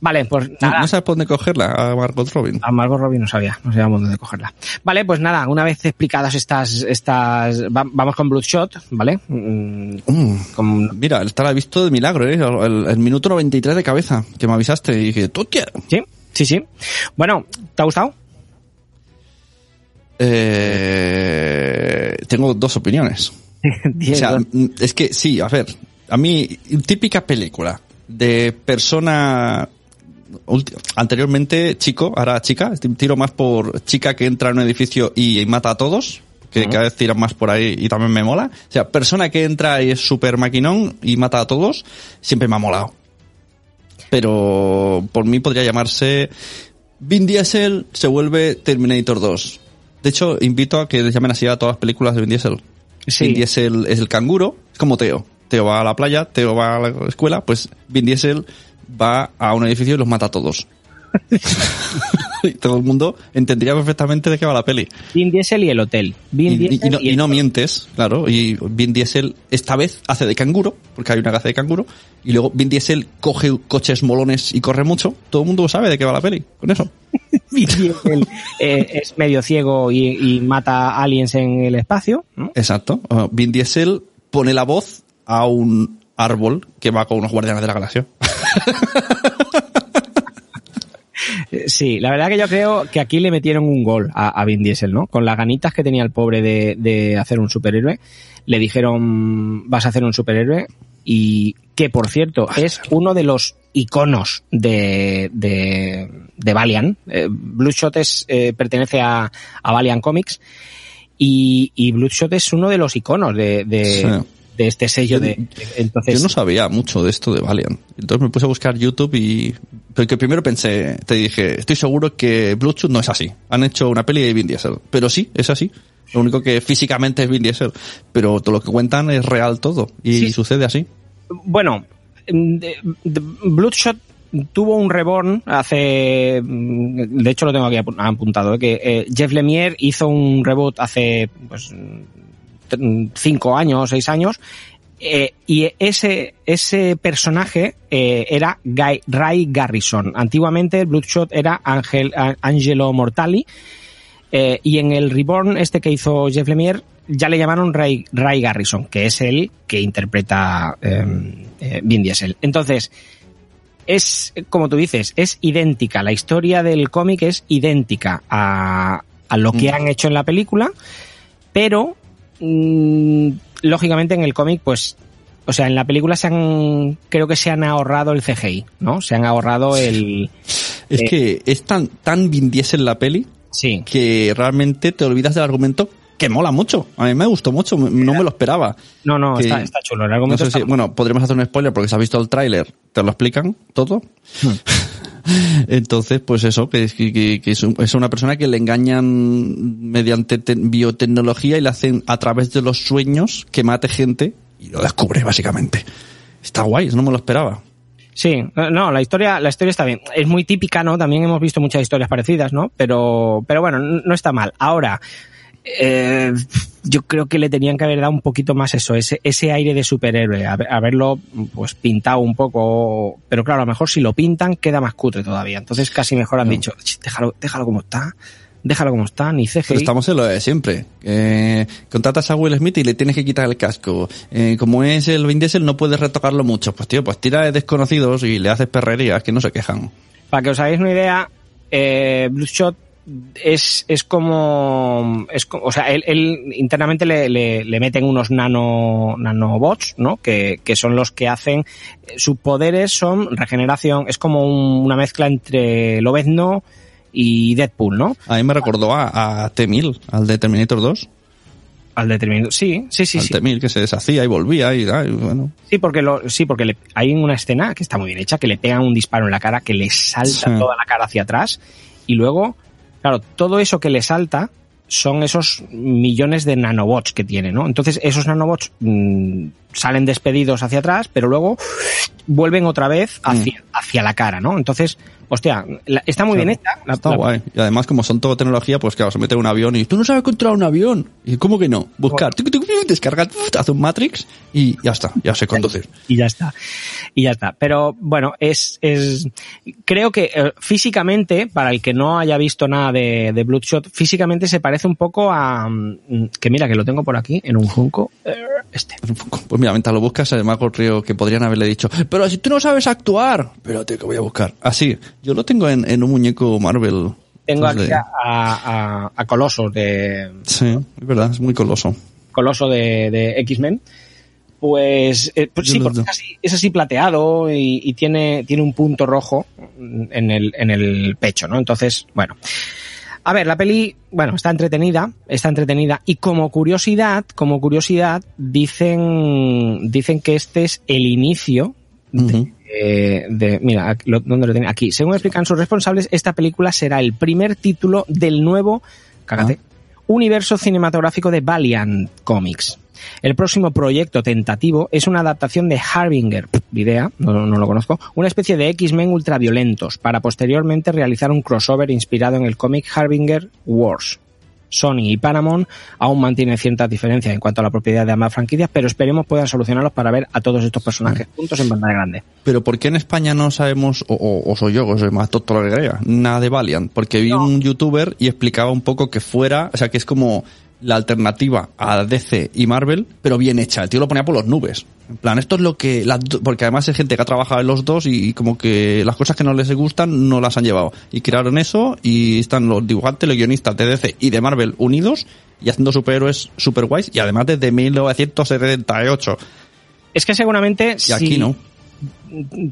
vale pues ¿No, nada no sabes por dónde cogerla a Margot Robin? A Margot Robbie no sabía, no sabíamos dónde cogerla. Vale, pues nada, una vez explicadas estas, estas, va- vamos con Bloodshot, ¿vale? Mm, Mm, con- Mira, esta la he visto de milagro, ¿eh? El, el minuto 93 de cabeza, que me avisaste y dije, tú quieres. sí, sí, sí. Bueno, ¿te ha gustado? Eh, tengo dos opiniones. O sea, es que sí, a ver, a mí, típica película de persona anteriormente chico, ahora chica, tiro más por chica que entra en un edificio y mata a todos, que cada vez tiran más por ahí y también me mola. O sea, persona que entra y es súper maquinón y mata a todos, siempre me ha molado. Pero por mí podría llamarse Vin Diesel se vuelve Terminator 2. De hecho, invito a que llamen así a todas las películas de Vin Diesel. Sí. Vin Diesel es el canguro, es como Teo. Teo va a la playa, Teo va a la escuela, pues Vin Diesel va a un edificio y los mata a todos. y todo el mundo entendería perfectamente de qué va la peli. Vin Diesel y el hotel. Y, Vin y- Diesel y no, y mientes, claro. Y Vin Diesel esta vez hace de canguro, porque hay una caza de canguro. Y luego Vin Diesel coge coches molones y corre mucho. Todo el mundo sabe de qué va la peli, con eso. Vin Diesel, eh, es medio ciego y, mata aliens en el espacio. ¿no? Exacto. Uh, Vin Diesel pone la voz a un árbol que va con unos guardianes de la galaxia. Sí, la verdad que yo creo que aquí le metieron un gol a, Vin Diesel, ¿no? Con las ganitas que tenía el pobre de, hacer un superhéroe, le dijeron, vas a hacer un superhéroe y que, por cierto, es uno de los iconos de, de, Valiant. Eh, es, eh, pertenece a, a Valiant Comics y, y Bloodshot es uno de los iconos de, de, Sí. De este sello. De, de- entonces, Yo no sabía mucho de esto de Valiant. Entonces me puse a buscar YouTube y... Porque primero pensé, te dije, estoy seguro que Bloodshot no es así. Han hecho una peli de Vin Diesel. Pero sí, es así. Lo único que físicamente es Vin Diesel. Pero todo lo que cuentan es real todo. Y Sí. sucede así. Bueno, de- de- Bloodshot tuvo un reborn hace, mm, de hecho lo tengo aquí apu- apuntado, ¿eh? que eh, Jeff Lemire hizo un reboot hace pues cinco años, seis años, eh, y ese, ese personaje eh, era Guy, Ray Garrison. Antiguamente Bloodshot era Angel, Angelo Mortali, eh, y en el Reborn, este que hizo Jeff Lemire, ya le llamaron Ray, Ray Garrison, que es el que interpreta eh, Vin Diesel. Entonces, es, como tú dices, es idéntica. La historia del cómic es idéntica a, a lo que Mm. han hecho en la película, pero mm, lógicamente en el cómic, pues, o sea, en la película se han, creo que se han ahorrado el CGI, ¿no? Se han ahorrado el, Es Eh. que es tan, tan Vin Diesel la peli sí, que realmente te olvidas del argumento que mola mucho. A mí me gustó mucho, no me lo esperaba. no, no, Que- está, está chulo. El No argumento sé si, está- bueno, podremos hacer un spoiler porque si has visto el tráiler, te lo explican todo. Entonces, pues eso, que, es- que, es, un- es una persona que le engañan mediante te- biotecnología y le hacen a través de los sueños que mate gente y lo descubre, básicamente. Está guay, no me lo esperaba. Sí, no, la historia, la historia está bien. Es muy típica, ¿no? También hemos visto muchas historias parecidas, ¿no? Pero, pero bueno, no está mal. Ahora, eh, yo creo que le tenían que haber dado un poquito más eso, ese, ese aire de superhéroe, haber- haberlo pues pintado un poco, pero claro, a lo mejor si lo pintan queda más cutre todavía. Entonces casi mejor han No. dicho, "Ch, déjalo, déjalo como está, déjalo como está, ni Pero CGI. estamos en lo de siempre. Eh, contratas a Will Smith y le tienes que quitar el casco. Eh, como es el Vin Diesel, no puedes retocarlo mucho. Pues tío, pues tira de desconocidos y le haces perrerías que no se quejan. Para que os hagáis una idea, eh, Bloodshot es, es como, es o sea, él, él internamente le, le, le meten unos nano, nanobots, ¿no? Que, que son los que hacen, sus poderes son regeneración, es como un- una mezcla entre Lobezno y Deadpool, ¿no? A mí me recordó a, a T-1000, al de Terminator 2. Al determinado, sí, sí, sí, al sí. T-1000 que se deshacía y volvía y, ay, bueno. Sí, porque lo, sí, porque le- hay una escena que está muy bien hecha, que le pegan un disparo en la cara, que le salta Sí. toda la cara hacia atrás, y luego, claro, todo eso que le salta son esos millones de nanobots que tiene, ¿no? Entonces, esos nanobots mm, salen despedidos hacia atrás, pero luego vuelven otra vez hacia, hacia la cara, ¿no? Entonces, hostia, la- está muy Claro, bien hecha. la- Está la- guay. Y además, como son todo tecnología, pues claro, se mete en un avión y tú no sabes controlar un avión. Y ¿cómo que no? Buscar, tuc, descargar, hace un Matrix y ya está, ya sé conducir. y ya está. Y ya está. Pero bueno, es, es creo que eh, físicamente, para el que no haya visto nada de, de Bloodshot, físicamente se parece un poco a, mm, que mira, que lo tengo por aquí, en un Funko, eh, este. Pues mira, mientras lo buscas, ha ocurrido que podrían haberle dicho, pero si tú no sabes actuar, espérate que voy a buscar. Así, yo lo tengo en, en un muñeco Marvel. Tengo aquí de- a, a, a Coloso de, Sí, es verdad, es muy coloso. Coloso de, de X-Men. Pues, eh, pues sí, porque es así, es así plateado y, y tiene, tiene un punto rojo en el, en el pecho, ¿no? Entonces, bueno. A ver, la peli, bueno, está entretenida, está entretenida y como curiosidad, como curiosidad, dicen, dicen que este es el inicio de, mira, lo- ¿dónde lo tenía? Aquí. Según explican sus responsables, esta película será el primer título del nuevo, cágate, universo cinematográfico de Valiant Comics. El próximo proyecto tentativo es una adaptación de Harbinger, idea, no, no lo conozco, una especie de X-Men ultraviolentos, para posteriormente realizar un crossover inspirado en el cómic Harbinger Wars. Sony y Paramount aún mantienen ciertas diferencias en cuanto a la propiedad de ambas franquicias, pero esperemos puedan solucionarlos para ver a todos estos personajes juntos en pantalla grande. Pero ¿por qué en España no sabemos, o, o- o soy yo, que soy más que crea, nada de Valiant? Porque vi un youtuber y explicaba un poco que fuera, o sea, que es como la alternativa a DC y Marvel, pero bien hecha. El tío lo ponía por las nubes. En plan, esto es lo que... las porque además hay gente que ha trabajado en los dos y como que las cosas que no les gustan no las han llevado. Y crearon eso y están los dibujantes, los guionistas de DC y de Marvel unidos y haciendo superhéroes super guays y además desde 1978. Es que seguramente Y aquí no.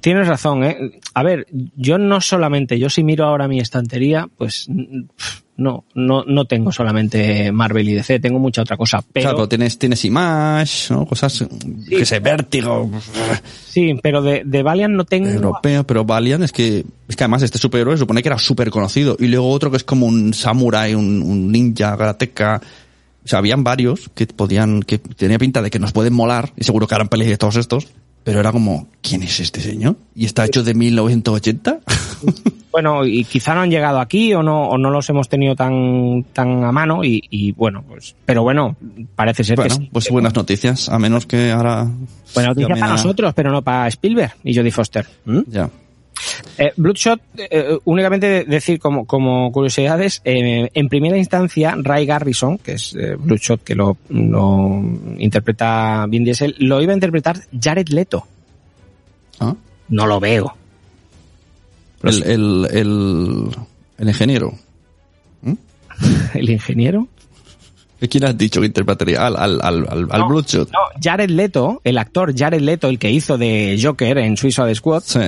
Tienes razón, ¿eh? A ver, yo no solamente, yo si miro ahora mi estantería, pues mm, pf, no, no, no tengo solamente Marvel y DC, tengo mucha otra cosa. Pero, Claro, pero tienes, tienes Image, ¿no? Cosas, que sé, Vértigo, sí, pero de, de Valiant no tengo. europeo, pero Valiant es que, es que además este superhéroe se supone que era súper conocido. Y luego otro que es como un samurai, un, un ninja, karateka. O sea, habían varios que podían, que tenía pinta de que nos pueden molar, y seguro que harán pelis de todos estos. Pero era como, ¿quién es este señor? ¿Y está hecho de 1980? Bueno, y quizá no han llegado aquí o no, o no los hemos tenido tan, tan a mano y, y bueno, pues, pero bueno, parece ser bueno, que sí. pues buenas noticias, a menos que ahora... Buena noticia llamen para nosotros, pero no para Spielberg y Jodie Foster. ¿Mm? Ya. Eh, Bloodshot, eh, únicamente de- decir como, como curiosidades, eh, en primera instancia, Ray Garrison, que es eh, Bloodshot, que lo, lo interpreta Vin Diesel, lo iba a interpretar Jared Leto. ¿Ah? No lo veo. El, el, el, el ingeniero. ¿El ingeniero? ¿Quién has dicho que interpretaría? Al, al, al, al, Bloodshot. No, Jared Leto, el actor Jared Leto, el que hizo de Joker en Suicide Squad, Sí.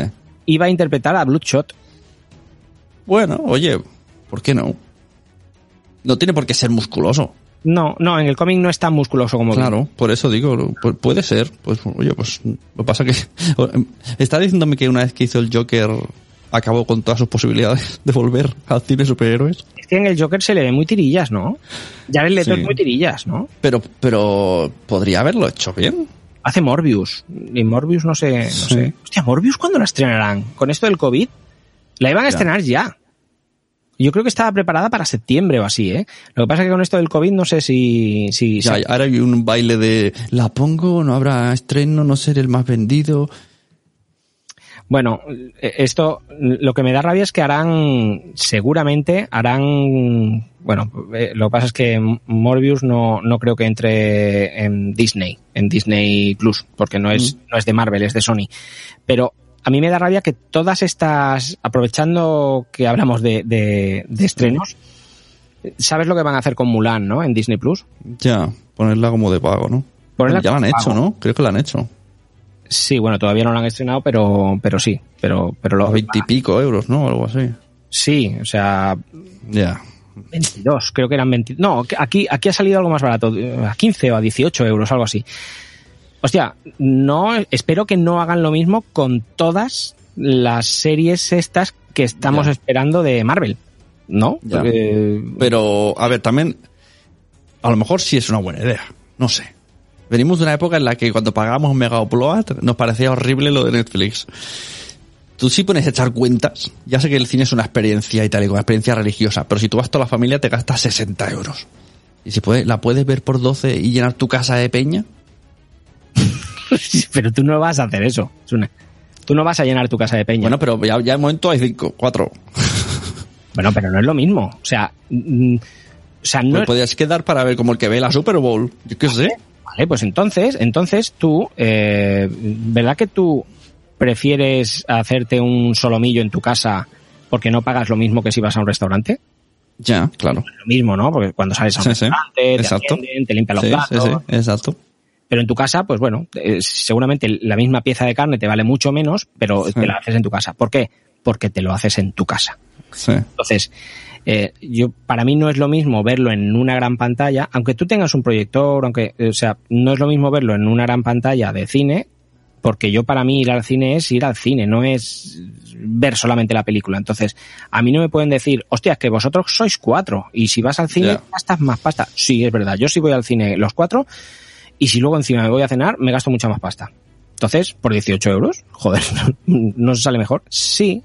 Iba a interpretar a Bloodshot. Bueno, oye, ¿por qué no? No tiene por qué ser musculoso. No, no, en el cómic no es tan musculoso como. Claro, por eso digo, pu- puede ser. Pues, oye, pues lo que pasa que... Está diciéndome que una vez que hizo el Joker acabó con todas sus posibilidades de volver al cine superhéroes. Es que en el Joker se le ve muy tirillas, ¿no? Jared Leto Sí. es muy tirillas, ¿no? Pero, pero podría haberlo hecho bien. Hace Morbius. Y Morbius no sé, no Sí. sé. Hostia, Morbius ¿cuándo la estrenarán? Con esto del COVID. La iban a Ya. estrenar ya. Yo creo que estaba preparada para septiembre o así, ¿eh? Lo que pasa es que con esto del COVID no sé si... si Ya, ahora hay un baile de la pongo, no habrá estreno, no seré el más vendido. Bueno, eh, esto lo que me da rabia es que harán, seguramente harán, bueno, eh, lo que pasa es que Morbius no, no creo que entre en Disney, en Disney Plus, porque no es, no es de Marvel, es de Sony. Pero a mí me da rabia que todas estas, aprovechando que hablamos de, de, de estrenos, ¿sabes lo que van a hacer con Mulan, no? En Disney Plus. Ya, ponerla como de pago, ¿no? Ponerla ya la han hecho. ¿no? Creo que la han hecho. Sí, bueno, todavía no lo han estrenado, pero, pero sí, pero, pero A lo, veintipico euros, ¿no? Algo así. sí, o sea, Ya. 22, creo que eran 20. No, aquí, aquí ha salido algo más barato, a 15 o a 18 euros, algo así. Hostia, no, espero que no hagan lo mismo con todas las series estas que estamos Ya. esperando de Marvel, ¿no? Porque- Pero, a ver, también, a lo mejor sí es una buena idea. No sé. Venimos de una época en la que cuando pagábamos un mega upload nos parecía horrible lo de Netflix. Tú sí pones a echar cuentas. Ya sé que el cine es una experiencia y tal, y una experiencia religiosa, pero si tú vas toda la familia te gastas 60 euros. Y si puedes, la puedes ver por 12 y llenar tu casa de peña. pero tú no vas a hacer eso. Tú no vas a llenar tu casa de peña. Bueno, pero ya, ya de momento hay 5, 4. Bueno, pero no es lo mismo. O sea, mm, o sea, no Pues es- podrías quedar para ver como el que ve la Super Bowl. Yo qué sé. Vale, pues entonces, entonces tú, eh, ¿verdad que tú prefieres hacerte un solomillo en tu casa porque no pagas lo mismo que si vas a un restaurante? Ya, claro. Lo mismo, ¿no? Porque cuando sales a un Sí, sí, restaurante, te exacto. atienden, te limpian los Sí, platos. exacto. Pero en tu casa, pues bueno, eh, seguramente la misma pieza de carne te vale mucho menos, pero te la haces en tu casa. ¿Por qué? Porque te lo haces en tu casa. Sí. Entonces, eh, yo para mí no es lo mismo verlo en una gran pantalla, aunque tú tengas un proyector, aunque, eh, o sea, no es lo mismo verlo en una gran pantalla de cine, porque yo para mí ir al cine es ir al cine, no es ver solamente la película. Entonces, a mí no me pueden decir, hostia, es que vosotros sois cuatro y si vas al cine gastas más pasta. Sí, es verdad, yo sí voy al cine los cuatro y si luego encima me voy a cenar, me gasto mucha más pasta. Entonces, por 18 euros, joder, ¿no se sale mejor? Sí,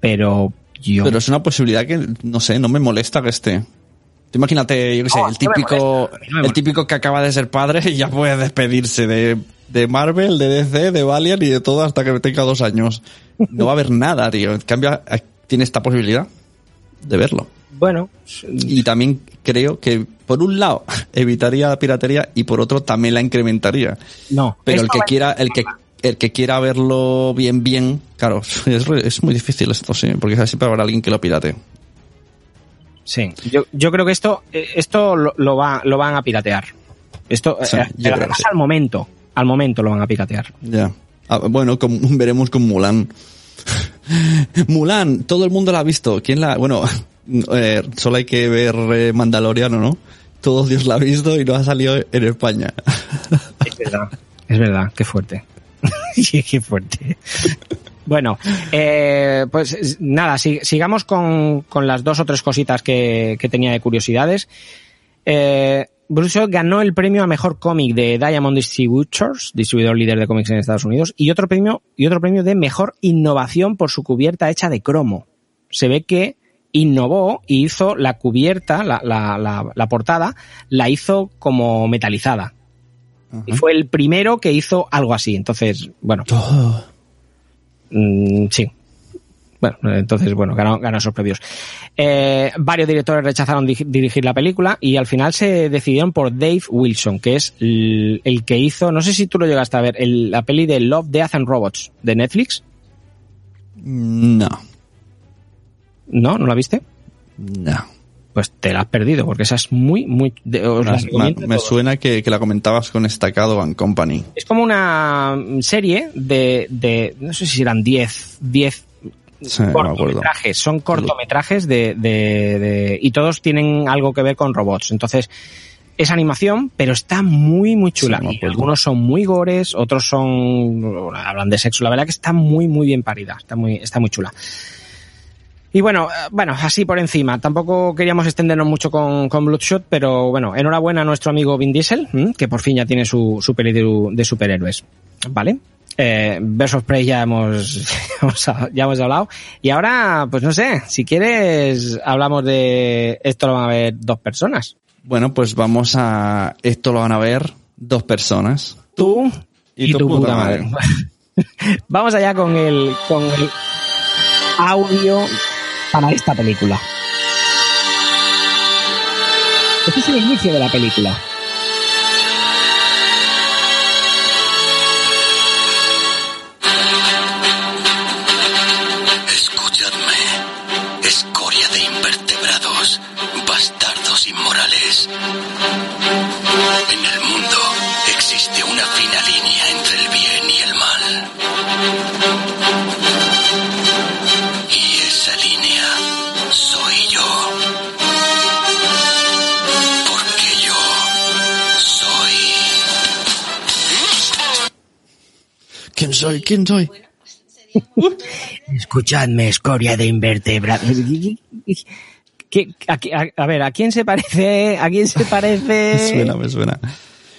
pero yo... Pero es una posibilidad que, no sé, no me molesta que esté. Tú imagínate, yo qué sé, No, el no típico, molesta, no el típico que acaba de ser padre y ya puede despedirse de, de Marvel, de DC, de Valiant y de todo hasta que tenga dos años. No va a haber nada, tío. En cambio, eh, tiene esta posibilidad de verlo. Bueno, Y también creo que, por un lado, evitaría la piratería y por otro también la incrementaría. no. Pero el que quiera, el que, el que quiera verlo bien, bien, claro, es, muy difícil esto, sí, porque siempre habrá alguien que lo pirate. Sí, yo, yo creo que esto, eh, esto lo, lo va, lo van a piratear. Esto, Sí, eh, yo pero creo que además sí. al momento, al momento lo van a piratear. Ya. Ah, bueno, con- veremos con Mulan. Mulan, todo el mundo la ha visto. ¿Quién la? Bueno, eh, solo hay que ver eh, Mandaloriano, ¿no? Todo Dios la ha visto y no ha salido en España. Es verdad, es verdad, qué fuerte. Qué fuerte. Bueno, eh, pues es- nada, si- sigamos con, con las dos o tres cositas que, tenía de curiosidades. Eh, Bruce ganó el premio a mejor cómic de Diamond Distributors, distribuidor líder de cómics en Estados Unidos, y otro premio, y otro premio de mejor innovación por su cubierta hecha de cromo. Se ve que innovó y hizo la cubierta, la, la, la, la portada, la hizo como metalizada. Y fue el primero que hizo algo así. Entonces, bueno. Mm, sí. Bueno, entonces, bueno, ganó, ganó esos premios. Eh, varios directores rechazaron di- dirigir la película y al final se decidieron por Dave Wilson, que es el, el que hizo, no sé si tú lo llegaste a ver, el- la peli de Love, Death and Robots de Netflix. No, ¿No? ¿No la viste? no. Pues te la has perdido, porque esa es muy, muy... de- os Me, suena que, que la comentabas con Estacado and Company. Es como una serie de, de no sé si eran 10, 10 Sí, no me acuerdo. cortometrajes, son cortometrajes de, de, de- y todos tienen algo que ver con robots. Entonces, es animación, pero está muy, muy chula. Sí, algunos son muy gores, otros son, hablan de sexo. La verdad que está muy, muy bien parida, está muy, está muy chula. Y bueno, eh, bueno, así por encima. Tampoco queríamos extendernos mucho con, con Bloodshot, pero bueno, enhorabuena a nuestro amigo Vin Diesel, que por fin ya tiene su, su peli de, de superhéroes. ¿Vale? Eh, of Prey ya hemos, ya hemos hablado. Y ahora, pues no sé, si quieres, hablamos de esto lo van a ver dos personas. Bueno, pues vamos a... Esto lo van a ver dos personas. Tú Y tu puta madre. Vamos allá con el, con el audio para esta película. Este es el inicio de la película. Soy? ¿Quién soy? Escuchadme, escoria de invertebrados. ¿Qué- a, a- a ver, ¿a quién se parece? ¿A quién se parece? Me suena, me suena.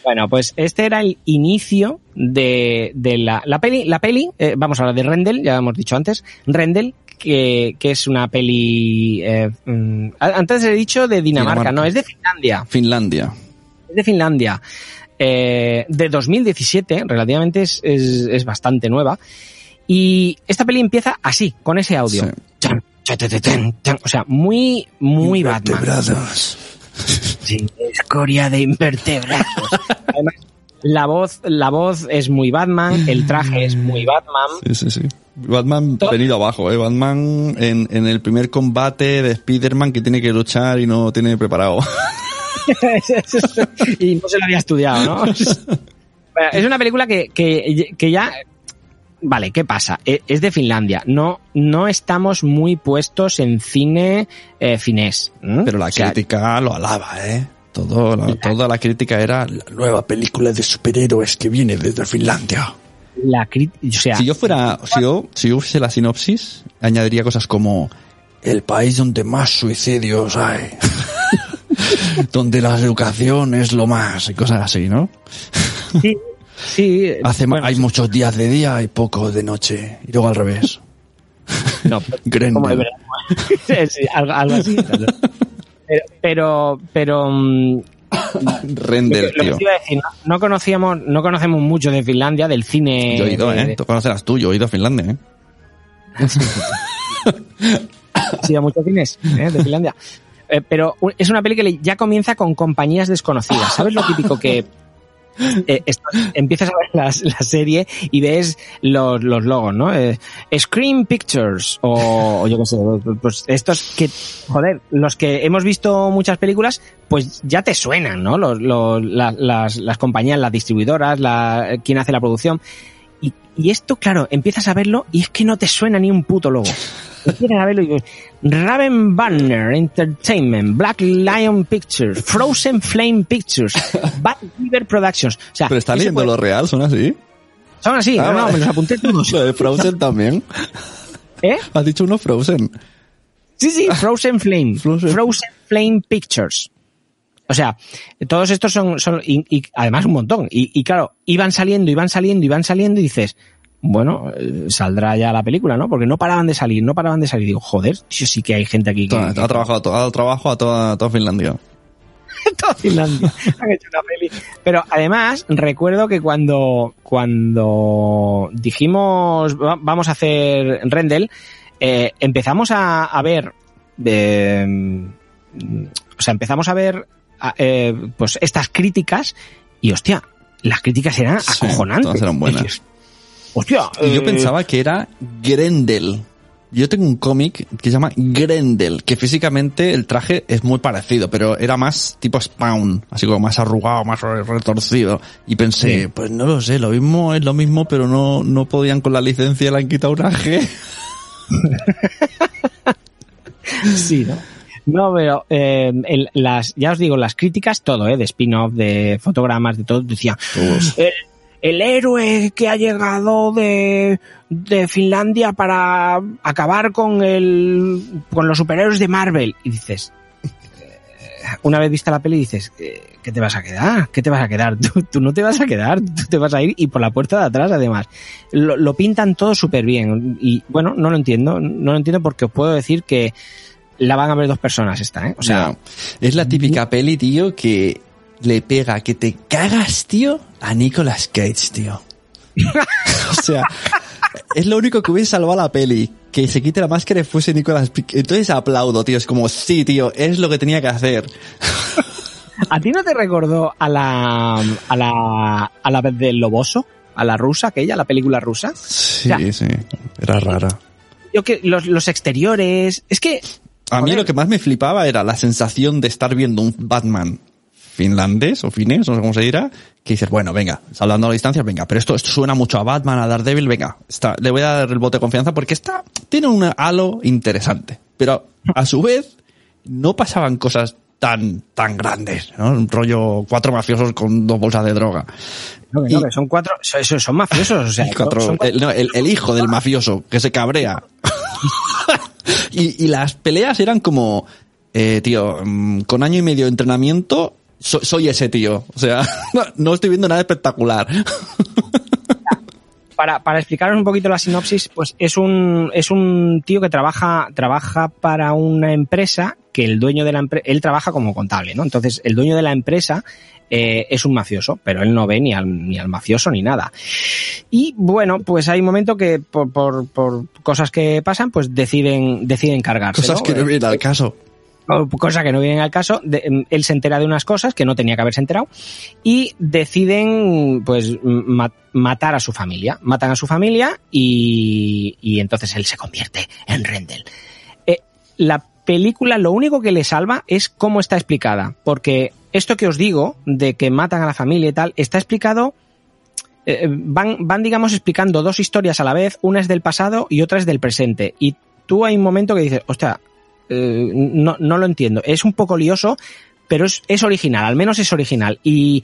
Bueno, pues este era el inicio de, de la, la peli. La peli, eh, vamos a hablar de Rendell, ya hemos dicho antes. Rendell, que, que es una peli. eh, mm, antes he dicho de Dinamarca, Dinamarca. no, es de Finlandia. Finlandia. Es de Finlandia. Eh, de 2017, relativamente es, es, es bastante nueva. Y esta peli empieza así, con ese audio. Sí. Chan. O sea, muy, muy Batman. Sí, escoria de invertebrados. Además, la voz, la voz es muy Batman, el traje es muy Batman. Sí, sí, sí. Batman Todo- venido abajo, ¿eh? Batman en, en el primer combate de Spider-Man que tiene que luchar y no tiene preparado. y no se lo había estudiado, ¿no? Bueno, es una película que, que, que ya Vale, ¿qué pasa? E- Es de Finlandia. No, no estamos muy puestos en cine eh, finés. Pero la O sea, crítica lo alaba, ¿eh? Todo, la- toda la crítica era la nueva película de superhéroes que viene desde Finlandia. la o sea, Si yo fuera, si yo, si yo fuese la sinopsis, añadiría cosas como el país donde más suicidios hay. donde la educación es lo más y cosas así, ¿no? sí, sí, Hace, bueno, hay muchos días de día y pocos de noche. Y luego al revés. no, como de. Sí, algo, algo así. Pero, pero, pero, mm, Render, lo tío. te iba a decir, no, no conocíamos, no conocemos mucho de Finlandia, del cine. Yo he ido, de- ¿eh? Tú conocerás tú, yo he ido a Finlandia, ¿eh? sí, a muchos cines ¿eh? de Finlandia. Eh, pero es una peli que ya comienza con compañías desconocidas. ¿Sabes lo típico que eh, esto- empiezas a ver las- la, serie y ves los, los logos, ¿no? Eh, Scream Pictures o, o yo qué sé, pues estos que, joder, los que hemos visto muchas películas, pues ya te suenan, ¿no? Los, los- la- las, las compañías, las distribuidoras, la, quién hace la producción. Y, y esto, claro, empiezas a verlo y es que no te suena ni un puto logo. Dices, Raven Banner Entertainment, Black Lion Pictures, Frozen Flame Pictures, Bad River Productions. O sea, Pero está ese leyendo puede- lo real, son así. Son así, Ah, no, no, me los apunté todos. Lo de Frozen también. ¿Eh? Has dicho uno Frozen. Sí, sí, Frozen Flame. Frozen. Frozen, Flame Pictures. O sea, todos estos son, son y, y además un montón. Y, y claro, iban saliendo, iban saliendo, iban saliendo y dices, bueno, eh, saldrá ya la película, ¿no? Porque no paraban de salir, no paraban de salir. Digo, joder, tío, sí que hay gente aquí que... Ha trabajado, ha dado trabajo a toda, toda Finlandia. toda Finlandia. Han hecho una peli. Pero además, recuerdo que cuando, cuando dijimos "Va- vamos a hacer Rendel, eh, empezamos a, a ver, eh, o sea, empezamos a ver eh, pues estas críticas y hostia, las críticas eran Sí, acojonantes. todas eran buenas. Hostia, Y yo eh, pensaba que era Grendel. Yo tengo un cómic que se llama Grendel, que físicamente el traje es muy parecido, pero era más tipo Spawn, así como más arrugado, más retorcido. Y pensé, Sí. pues no lo sé, lo mismo es lo mismo, pero no, no podían con la licencia, le han quitado una G. Sí, ¿no? No, pero eh, el- las, ya os digo, las críticas, todo, ¿eh? De spin-off, de fotogramas, de todo, decían, el, el héroe que ha llegado de, de Finlandia para acabar con el, con los superhéroes de Marvel. Y dices, eh, una vez vista la peli dices, eh, ¿qué te vas a quedar? ¿Qué te vas a quedar? Tú, tú no te vas a quedar, tú te vas a ir y por la puerta de atrás además. Lo, lo pintan todo súper bien y bueno, no lo entiendo, no lo entiendo porque os puedo decir que la van a ver dos personas esta, ¿eh? O sea, es la típica peli, tío, que le pega que te cagas, tío, a Nicolas Cage, tío. o sea, es lo único que hubiese salvado la peli. Que se quite la máscara y fuese Nicolas. Entonces aplaudo, tío. Es como, sí, tío, es lo que tenía que hacer. ¿a ti no te recordó a la, a la, a la vez del Loboso? A la rusa, aquella, la película rusa. Sí, sí. Era rara. Yo que los, los exteriores, es que A mí Joder. lo que más me flipaba era la sensación de estar viendo un Batman finlandés o finés, no sé cómo se dirá, que dices, bueno, venga, salvando las distancias, venga, pero esto, esto suena mucho a Batman, a Daredevil, venga, está, le voy a dar el voto de confianza porque está, tiene un halo interesante. Pero a su vez, no pasaban cosas tan, tan grandes, ¿no? Un rollo cuatro mafiosos con dos bolsas de droga. No, que no, Y- que son cuatro, son, son- mafiosos, o sea, Cuatro- son cuatro- el, no, el- el hijo del mafioso que se cabrea. y, y las peleas eran como, eh, tío, mm, con año y medio de entrenamiento, so- soy ese tío. O sea, no, estoy viendo nada espectacular. para, para explicaros un poquito la sinopsis, pues es un, es un tío que trabaja, trabaja para una empresa que el dueño de la empresa, él trabaja como contable, ¿no? Entonces, el dueño de la empresa eh, es un mafioso, pero él no ve ni al, ni al mafioso ni nada. Y bueno, pues hay un momento que por, por, por cosas que pasan, pues deciden, deciden cargarse. Cosas que no vienen al caso. O cosa que no vienen al caso, em, él se entera de unas cosas que no tenía que haberse enterado y deciden pues ma- matar a su familia. Matan a su familia y, y entonces él se convierte en Rendel. Eh, la película lo único que le salva es cómo está explicada, porque esto que os digo de que matan a la familia y tal, está explicado eh, van, van, digamos, explicando dos historias a la vez, una es del pasado y otra es del presente. Y tú hay un momento que dices, hostia, eh, no, no lo entiendo. Es un poco lioso, pero es, es original, al menos es original. Y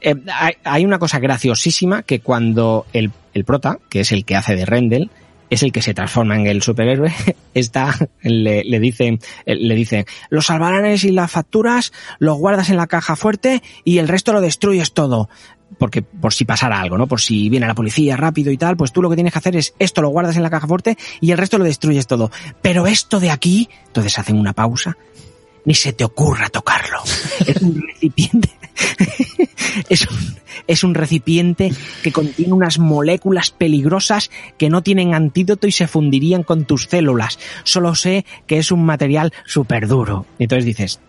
eh, hay, hay, una cosa graciosísima que cuando el, el, prota, que es el que hace de Rendell, es el que se transforma en el superhéroe, está, le, le dicen, le dicen, los albaranes y las facturas los guardas en la caja fuerte y el resto lo destruyes todo. Porque por si pasara algo, ¿no? Por si viene la policía rápido y tal, pues tú lo que tienes que hacer es esto lo guardas en la caja fuerte y el resto lo destruyes todo. Pero esto de aquí, entonces hacen una pausa, ni se te ocurra tocarlo. Es un recipiente. es, un, es un recipiente que contiene unas moléculas peligrosas que no tienen antídoto y se fundirían con tus células. Solo sé que es un material súper duro. Y entonces dices,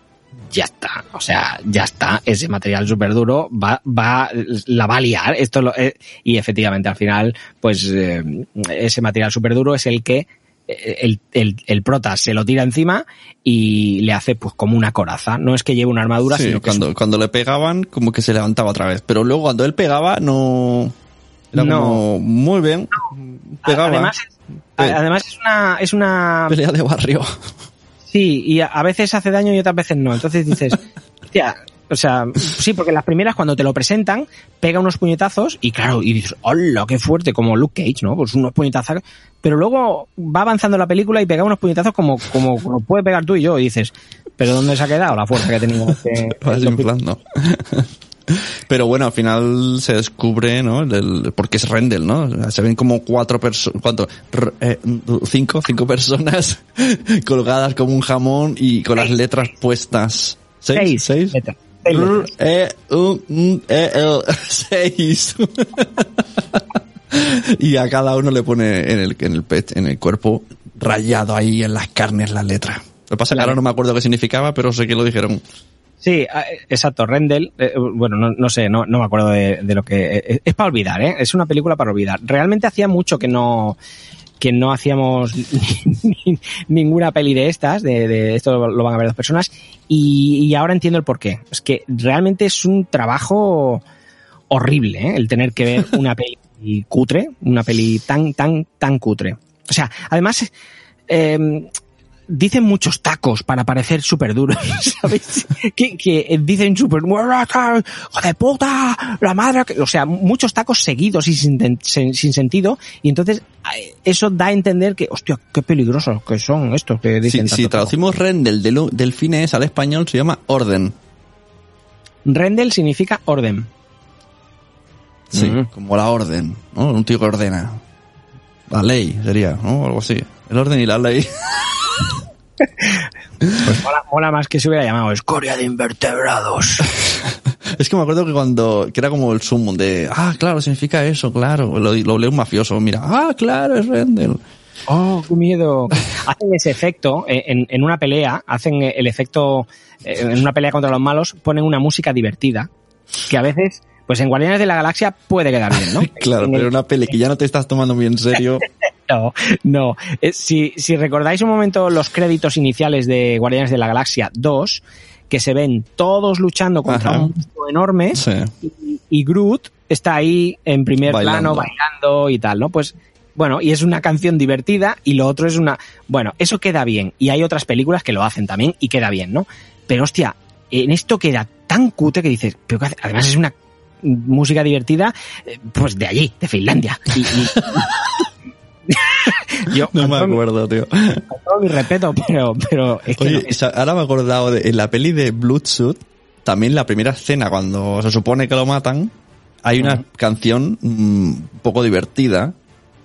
ya está, o sea, ya está, ese material súper duro va, va, la va a liar, esto lo, eh, y efectivamente al final, pues eh, ese material súper duro es el que el, el, el, prota se lo tira encima y le hace pues como una coraza. No es que lleve una armadura, sí, sino que cuando, es cuando le pegaban, como que se levantaba otra vez. Pero luego cuando él pegaba, no. Era No. como muy bien. Pegaba. Además, además es una, es una pelea de barrio. Sí, y a, a veces hace daño y otras veces no. Entonces dices, hostia, o sea, sí, porque las primeras cuando te lo presentan, pega unos puñetazos y claro, y dices, hola, qué fuerte, como Luke Cage, ¿no? Pues unos puñetazos. Pero luego va avanzando la película y pega unos puñetazos como, como, como puede pegar tú y yo. Y dices, ¿pero dónde se ha quedado la fuerza que tenía este? Vas inflando. Pero bueno, al final se descubre, ¿no? El, el- porque es Rendell, ¿no? Se ven como cuatro personas, ¿cuánto? R- eh, cinco, cinco personas colgadas como un jamón y con las letras puestas. ¿Seis? Seis. ¿Seis? R. E, U, E, L. Seis. y a cada uno le pone en el, en el pet, en el cuerpo, rayado ahí en las carnes las letras. Lo que pasa es que ahora no me acuerdo qué significaba, pero sé que lo dijeron. Sí, ah, exacto, Rendell, eh, bueno, no, no sé, no, no me acuerdo de, de lo que... eh, es para olvidar, ¿eh? Es una película para olvidar. Realmente hacía mucho que no que no hacíamos ni- ninguna peli de estas, de, de esto lo van a ver dos personas, y, y ahora entiendo el porqué. Es que realmente es un trabajo horrible, ¿eh? El tener que ver una peli cutre, una peli tan, tan, tan cutre. O sea, además, eh, dicen muchos tacos para parecer súper duros, ¿sabes? Que, que dicen súper, ¡hijo de puta! ¡La madre! que-". O sea, muchos tacos seguidos y sin, ten- sin, sin sentido, y entonces eso da a entender que, hostia, qué peligrosos que son estos que Si, dicen si tanto taco. traducimos Rendell del, del finés al español se llama orden. Rendell significa orden. Sí, Mm. como la orden, ¿no? Un tío que ordena. La ley sería, ¿no? Algo así. El orden y la ley. Pues mola, mola más que se hubiera llamado escoria de invertebrados. es que me acuerdo que cuando, que era como el summon de, ah, claro, significa eso, claro. Lo, lo lee un mafioso, mira, ah, claro, es Rendell. Oh, qué miedo. Hacen ese efecto eh, en, en una pelea, hacen el efecto eh, en una pelea contra los malos, ponen una música divertida que a veces, pues en Guardianes de la Galaxia puede quedar bien, ¿no? Claro, En pero el- una peli que ya no te estás tomando muy en serio. No, no. Eh, Si, si recordáis un momento los créditos iniciales de Guardianes de la Galaxia 2, que se ven todos luchando contra Ajá. un monstruo enorme Sí. y, y Groot está ahí en primer Bailando. plano bailando y tal, ¿no? Pues bueno, y es una canción divertida y lo otro es una... Bueno, eso queda bien y hay otras películas que lo hacen también y queda bien, ¿no? Pero hostia, en esto queda tan cutre que dices, pero ¿qué hace? además es una música divertida, eh, pues de allí, de Finlandia. Y, y- Yo, No me acuerdo, tío. con todo mi respeto, pero, pero es que no- Oye, ahora me he acordado de, en la peli de Bloodsuit, también la primera escena cuando se supone que lo matan, hay una canción mm, un poco divertida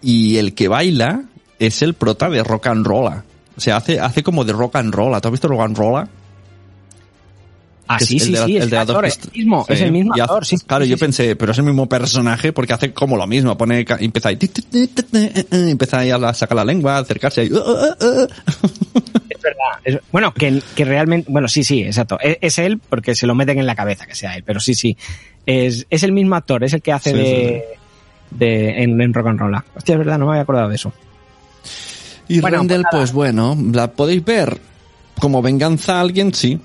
y el que baila es el prota de rock and roll. O sea, hace, hace como de rock and roll. ¿Tú has visto rock and roll? Ah, sí, sí, sí, el es de el actor, es pist- el mismo, es el mismo actor, sí. Claro, yo pensé, pero es el mismo personaje porque hace como lo mismo, pone, empieza ahí, eh, eh, empieza ahí a sacar la lengua, a acercarse ahí, uh, uh, uh. Es verdad. Es- bueno, que, que realmente, bueno, sí, sí, exacto. Es, es él porque se lo meten en la cabeza que sea él, pero sí, sí. Es, es el mismo actor, es el que hace Sí, de, de en, en Rock and Roll. Hostia, es verdad, no me había acordado de eso. Y Bueno, Rendell, pues pues bueno, la podéis ver como venganza a alguien, sí.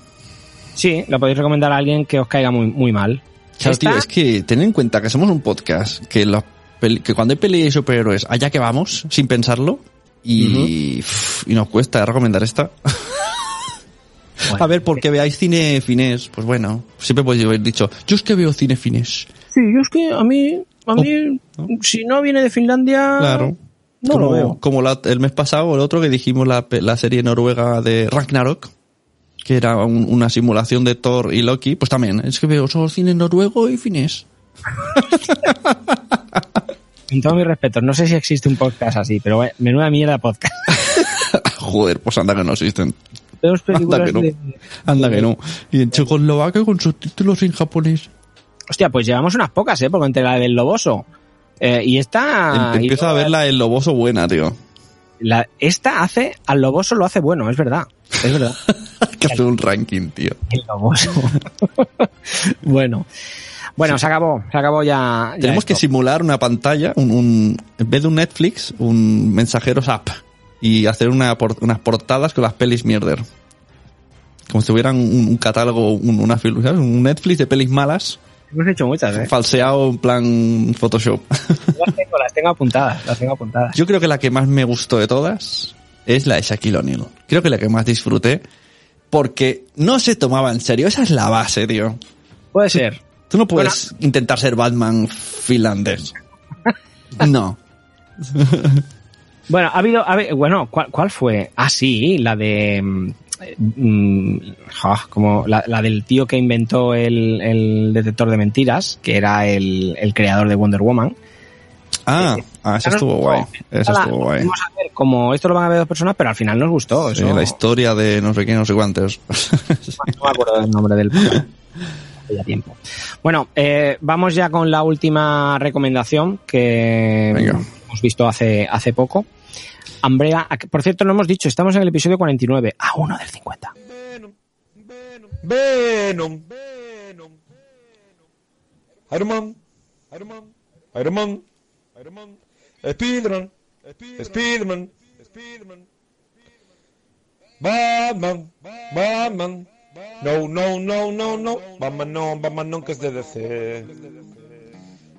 Sí, lo podéis recomendar a alguien que os caiga muy, muy mal. Claro, Esta- tío, es que ten en cuenta que somos un podcast, que, peli- que cuando hay peli de superhéroes, allá que vamos, sin pensarlo, y, y nos cuesta recomendar esta. A ver, porque veáis cine finés, pues bueno, siempre podéis haber dicho, yo es que veo cine finés. Sí, yo es que a mí, a mí, si no viene de Finlandia, Claro. no como, lo veo. Como la- el mes pasado, el otro que dijimos la, pe- la serie noruega de Ragnarok, que era un- una simulación de Thor y Loki, pues también, es que veo solo cine noruego y finés. Con todos mis respetos, no sé si existe un podcast así, pero eh, menuda mierda podcast. Joder, pues anda que no existen. Anda que no. de- Anda que no. Y en Checoslovaquia con subtítulos en japonés. Hostia, pues llevamos unas pocas, ¿eh? Porque entre la del Loboso eh, y esta... Em- Empiezo y a ver la del loboso buena, tío. la- esta hace, al Loboso lo hace bueno, es verdad. Es verdad. Hay que hacer un ranking, tío. El bueno. Bueno, se acabó, se acabó ya. ya Tenemos que simular una pantalla, un, un- en vez de un Netflix, un mensajeros app. Y hacer una, unas portadas con las pelis mierder. Como si tuvieran un, un catálogo, un, una, un Netflix de pelis malas, Hemos hecho muchas, ¿eh? falseado en plan Photoshop. Las tengo, las tengo apuntadas, las tengo apuntadas. Yo creo que la que más me gustó de todas es la de Shaquille O'Neal. Creo que la que más disfruté porque no se tomaba en serio. Esa es la base, tío. Puede ser. Tú no puedes intentar ser Batman finlandés. No. Bueno, ha habido, bueno, ¿cuál, cuál fue? Ah, sí, la de, mm, mm, ja, como la, la del tío que inventó el, el detector de mentiras, que era el, el creador de Wonder Woman. Ah, ah esa estuvo guay. Esa estuvo guay. Vamos a ver, como esto lo van a ver dos personas, pero al final nos gustó. Sí, Eso, la historia de no sé qué, no sé cuántos. no me acuerdo del nombre del ya tiempo. Bueno, eh, vamos ya con la última recomendación que Venga. hemos visto hace, hace poco. Umbrella, por cierto, no hemos dicho, estamos en el episodio 49, a uno del 50. Venom, Venom, Iron Man, Iron Man, Iron Man, Iron Man, Spiderman, Spiderman, Spiderman, Batman, Batman, no, no, no, no, no, Batman no, Batman no, que es de DC.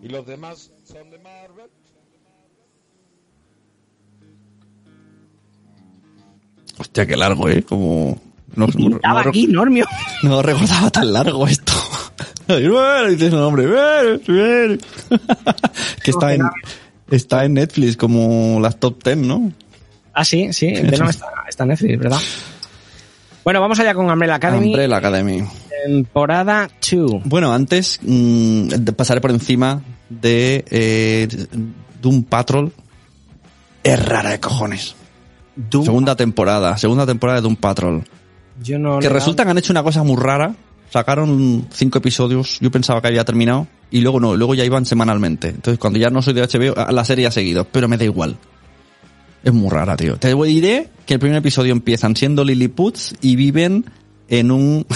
Y los demás son de Marvel. Hostia, qué largo, ¿eh? Como... No, no, Estaba no- aquí, Normio. no recordaba tan largo esto. Y bueno, dices el nombre. bueno, bueno. que está en, está en Netflix como las top 10, ¿no? Ah, sí, sí, Venom está, está en Netflix, ¿verdad? Bueno, vamos allá con Umbrella Academy, Umbrella Academy. temporada 2. Bueno, antes mm, pasaré por encima de eh, Doom Patrol. Es rara de cojones. Segunda temporada, segunda temporada de Doom Patrol. Yo no que resulta que han hecho una cosa muy rara. Sacaron cinco episodios, yo pensaba que había terminado, y luego no, luego ya iban semanalmente. Entonces cuando ya no soy de HBO, la serie ha seguido, pero me da igual. Es muy rara, tío. Te diré que el primer episodio empiezan siendo Lilliputs y viven en un...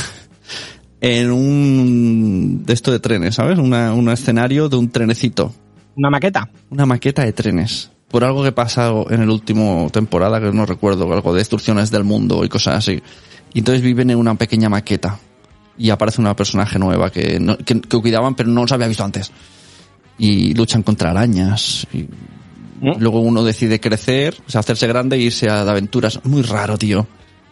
en un... de esto de trenes, ¿sabes? Una, un escenario de un trenecito. una maqueta. Una maqueta de trenes. Por algo que pasa en el último temporada, que no recuerdo, algo de destrucciones del mundo y cosas así. Y entonces viven en una pequeña maqueta. Y aparece una personaje nueva que, no- que, que cuidaban, pero no los había visto antes. Y luchan contra arañas. Y luego uno decide crecer, o sea, hacerse grande e irse a de aventuras. Muy raro, tío.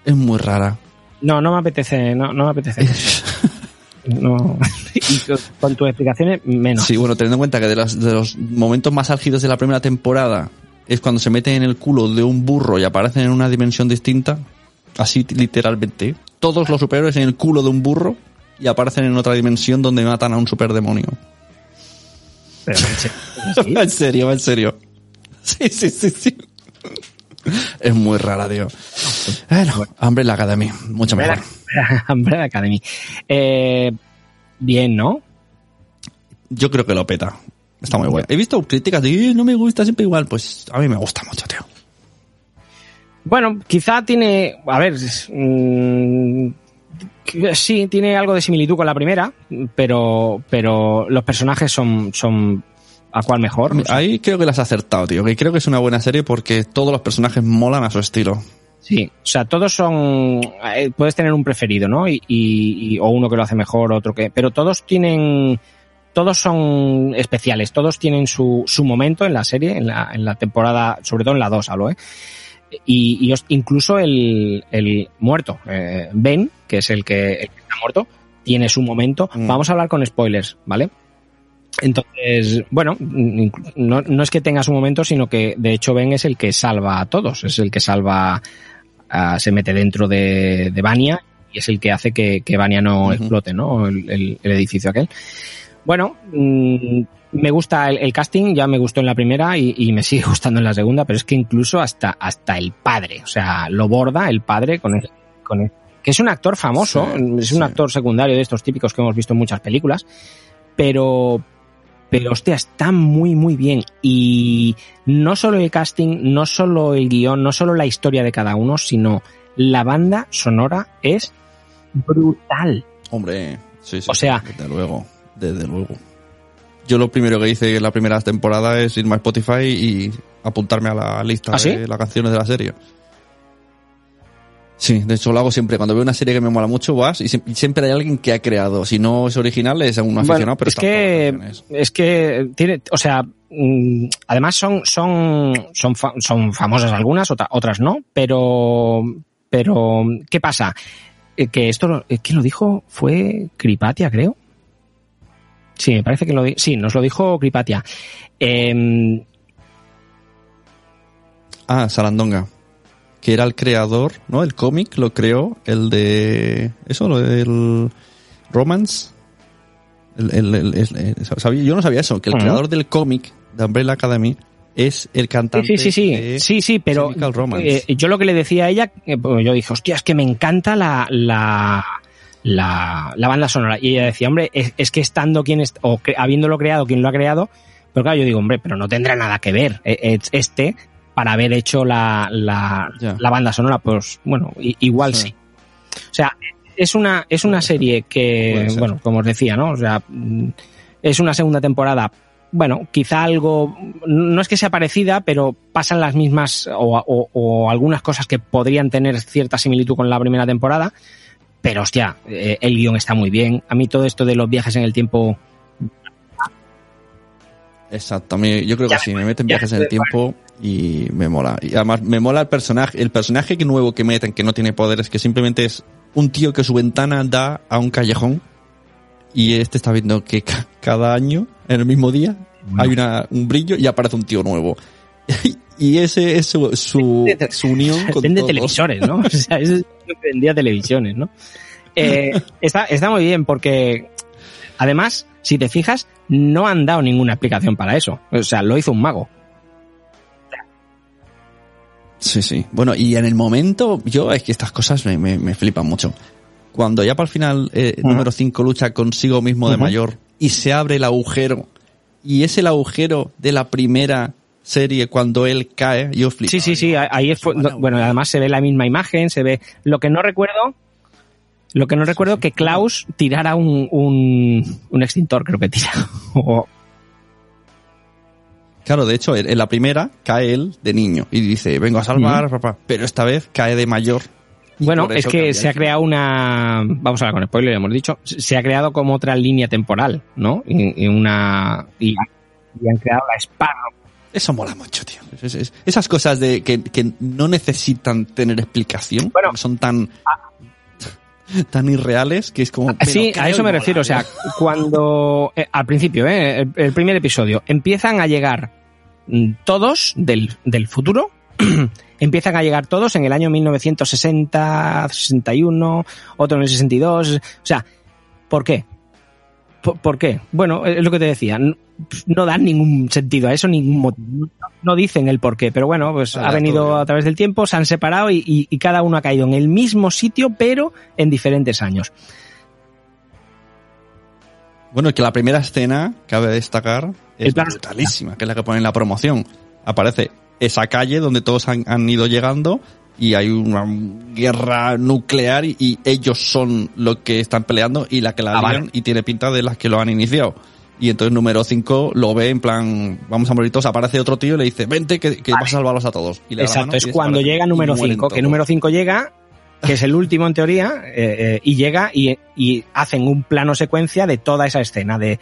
Es muy rara. No, no me apetece, no, no me apetece. no. y con- con tus explicaciones, menos. Sí, bueno, teniendo en cuenta que de, las- de los momentos más álgidos de la primera temporada es cuando se meten en el culo de un burro y aparecen en una dimensión distinta, así literalmente. Todos los superhéroes en el culo de un burro y aparecen en otra dimensión donde matan a un superdemonio. Pero, ¿sí? en serio, en serio. Sí, sí, sí, sí. Es muy rara, tío. Bueno, Umbrella Academy, mucho mejor. Umbrella Academy. Eh, bien, ¿no? Yo creo que lo peta. Está muy bueno. He visto críticas de "Eh, no me gusta siempre igual. Pues a mí me gusta mucho, tío. Bueno, quizá tiene, a ver, mm, sí, tiene algo de similitud con la primera, pero, pero los personajes son, son a cuál mejor. no sé. Ahí creo que las has acertado, tío. Que creo que es una buena serie porque todos los personajes molan a su estilo. Sí, o sea, todos son, eh, puedes tener un preferido, ¿no? Y, y- y- o uno que lo hace mejor, otro que, pero todos tienen todos son especiales, todos tienen su, su momento en la serie, en la, en la temporada, sobre todo en la 2 hablo, ¿eh? Y, y incluso el, el muerto, eh, Ben, que es el que, el que está muerto, tiene su momento. Mm. Vamos a hablar con spoilers, ¿vale? Entonces, bueno, no, no es que tenga su momento, sino que de hecho Ben es el que salva a todos, es el que salva, a- se mete dentro de, de Vania y es el que hace que, que Vania no explote, ¿no? El, el- el edificio aquel. Bueno, mm, me gusta el, el casting, ya me gustó en la primera y, y me sigue gustando en la segunda, pero es que incluso hasta, hasta el padre, o sea, lo borda el padre con el, con el- que es un actor famoso, Sí, es un sí. actor secundario de estos típicos que hemos visto en muchas películas, pero, pero hostia, está muy, muy bien. Y no solo el casting, no solo el guion, no solo la historia de cada uno, sino la banda sonora es brutal. Hombre, sí, sí. O sea- desde luego, desde luego. Yo lo primero que hice en la primera temporada es irme a Spotify y apuntarme a la lista ¿Ah, sí? de las canciones de la serie. Sí, de hecho lo hago siempre. Cuando veo una serie que me mola mucho, vas y, sie- y siempre hay alguien que ha creado. Si no es original, es un aficionado, Bueno, pero es que es que tiene, o sea, mm, además son son son fa- son famosas algunas, otra- otras no, pero pero ¿qué pasa? Eh, Que esto lo- eh, quién lo dijo fue Cripatia, creo. Sí, me parece que lo sí, nos lo dijo Cripatia. Em, Ah, Sarandonga. Que era el creador, ¿no? El cómic lo creó, el de... Eso, lo del... Romance. El, el- el- el- el- sabía- yo no sabía eso, que el creador del cómic de Umbrella Academy es el Sí, cantante sí, sí, sí, de sí, sí, pero eh, yo lo que le decía a ella, eh, pues yo dije, hostia, es que me encanta la, la, la, la banda sonora. Y ella decía, hombre, es, es que estando quien, est- o cre- habiéndolo creado, quien lo ha creado, pero claro, yo digo, hombre, pero no tendrá nada que ver eh, eh, este para haber hecho la, la, la banda sonora, pues bueno, igual Sí. sí. O sea, es una, es una serie que, bueno, como os decía, ¿no? O sea, es una segunda temporada. Bueno, quizá algo, no es que sea parecida, pero pasan las mismas o, o- o algunas cosas que podrían tener cierta similitud con la primera temporada. Pero hostia, eh, el guion está muy bien. A mí todo esto de los viajes en el tiempo, Exacto, a mí- yo creo Ya que sí, me- me meten viajes en el tiempo y me mola. Y además me mola el personaje, el personaje que nuevo que meten, que no tiene poderes, que simplemente es un tío que su ventana da a un callejón y este está viendo que ca- cada año, en el mismo día, hay una, un brillo y aparece un tío nuevo. y ese es su, su, su unión con vende televisores, ¿no? O sea, es vendía televisiones, ¿no? Eh, está, está muy bien porque, además, si te fijas, no han dado ninguna explicación para eso. O sea, lo hizo un mago. Sí, sí. Bueno, y en el momento, yo es que estas cosas me, me, me flipan mucho. Cuando ya para el final, eh, número 5 lucha consigo mismo de mayor y se abre el agujero, y es el agujero de la primera serie cuando él cae, yo flipo. Sí, sí, sí, ahí es, bueno, además se ve la misma imagen, se ve, lo que no recuerdo, lo que no recuerdo que Klaus tirara un, un, un extintor, creo que tira. Claro, de hecho, en la primera cae él de niño y dice, vengo a salvar, papá. Pero esta vez cae de mayor. Bueno, es que se ha creado una, vamos a hablar con spoiler, hemos dicho, se ha creado como otra línea temporal, ¿no? Y, y una, y, y han creado la Sparrow. Eso mola mucho, tío. Es- es- esas cosas de que, que no necesitan tener explicación, Bueno, son tan tan irreales que es como... pero Sí, a eso me mola, refiero. O sea, tío. cuando eh, al principio, eh, el, el primer episodio, empiezan a llegar mm, todos del, del futuro. empiezan a llegar todos en el año 1960, 61, otro en el 62. O sea, ¿por qué? ¿Por, por qué? Bueno, es lo que te decía. No, dan ningún sentido a eso, ningún motivo. No dicen el por qué, pero bueno, pues ha venido a través del tiempo, se han separado y, y- y cada uno ha caído en el mismo sitio, pero en diferentes años. Bueno, que la primera escena, cabe destacar, es brutalísima, que es la que pone en la promoción. Aparece esa calle donde todos han, han ido llegando y hay una guerra nuclear y, y ellos son los que están peleando y la que la Ah, vale. y tiene pinta de las que lo han iniciado. Y entonces número 5 lo ve en plan, vamos a morir todos, aparece otro tío y le dice, vente que, que Vale. vas a salvarlos a todos. Y le da la Exacto, mano es y cuando llega número mueren 5, que número 5 llega, que es el último en teoría, eh, eh, y llega y, y hacen un plano secuencia de toda esa escena, de,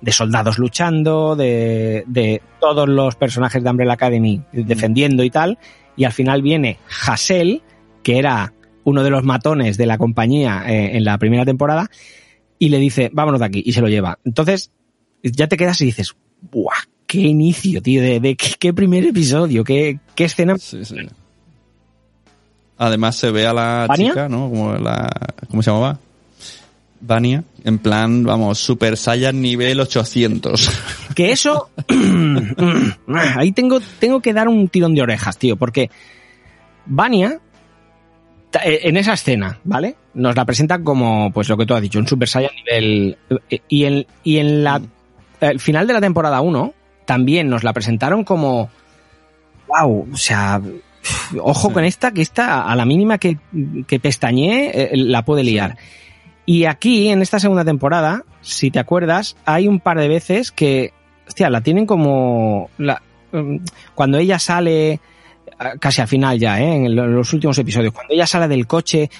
de soldados luchando, de, de todos los personajes de Umbrella Academy defendiendo y tal, y al final viene Hassel, que era uno de los matones de la compañía eh, en la primera temporada, y le dice, vámonos de aquí, y se lo lleva. Entonces, ya te quedas y dices, ¡buah! ¡Qué inicio, tío! De, de qué, qué primer episodio, qué, qué escena. Sí, sí. Además se ve a la chica, ¿no? Como la, ¿Cómo se llamaba? Vania. En plan, vamos, Super Saiyan nivel 800. Que eso, ahí tengo, tengo que dar un tirón de orejas, tío, porque Vania, eh, en esa escena, ¿vale? Nos la presentan como, pues lo que tú has dicho, un Super Saiyan nivel... eh, Y en, y en la, el final de la temporada 1, también nos la presentaron como... Wow, o sea, ojo Sí. con esta, que esta, a la mínima que, que pestañee, eh, la puede liar. Y aquí, en esta segunda temporada, si te acuerdas, hay un par de veces que, hostia, la tienen como... La, mm, cuando ella sale, casi al final ya, ¿eh? en lo- los últimos episodios, cuando ella sale del coche,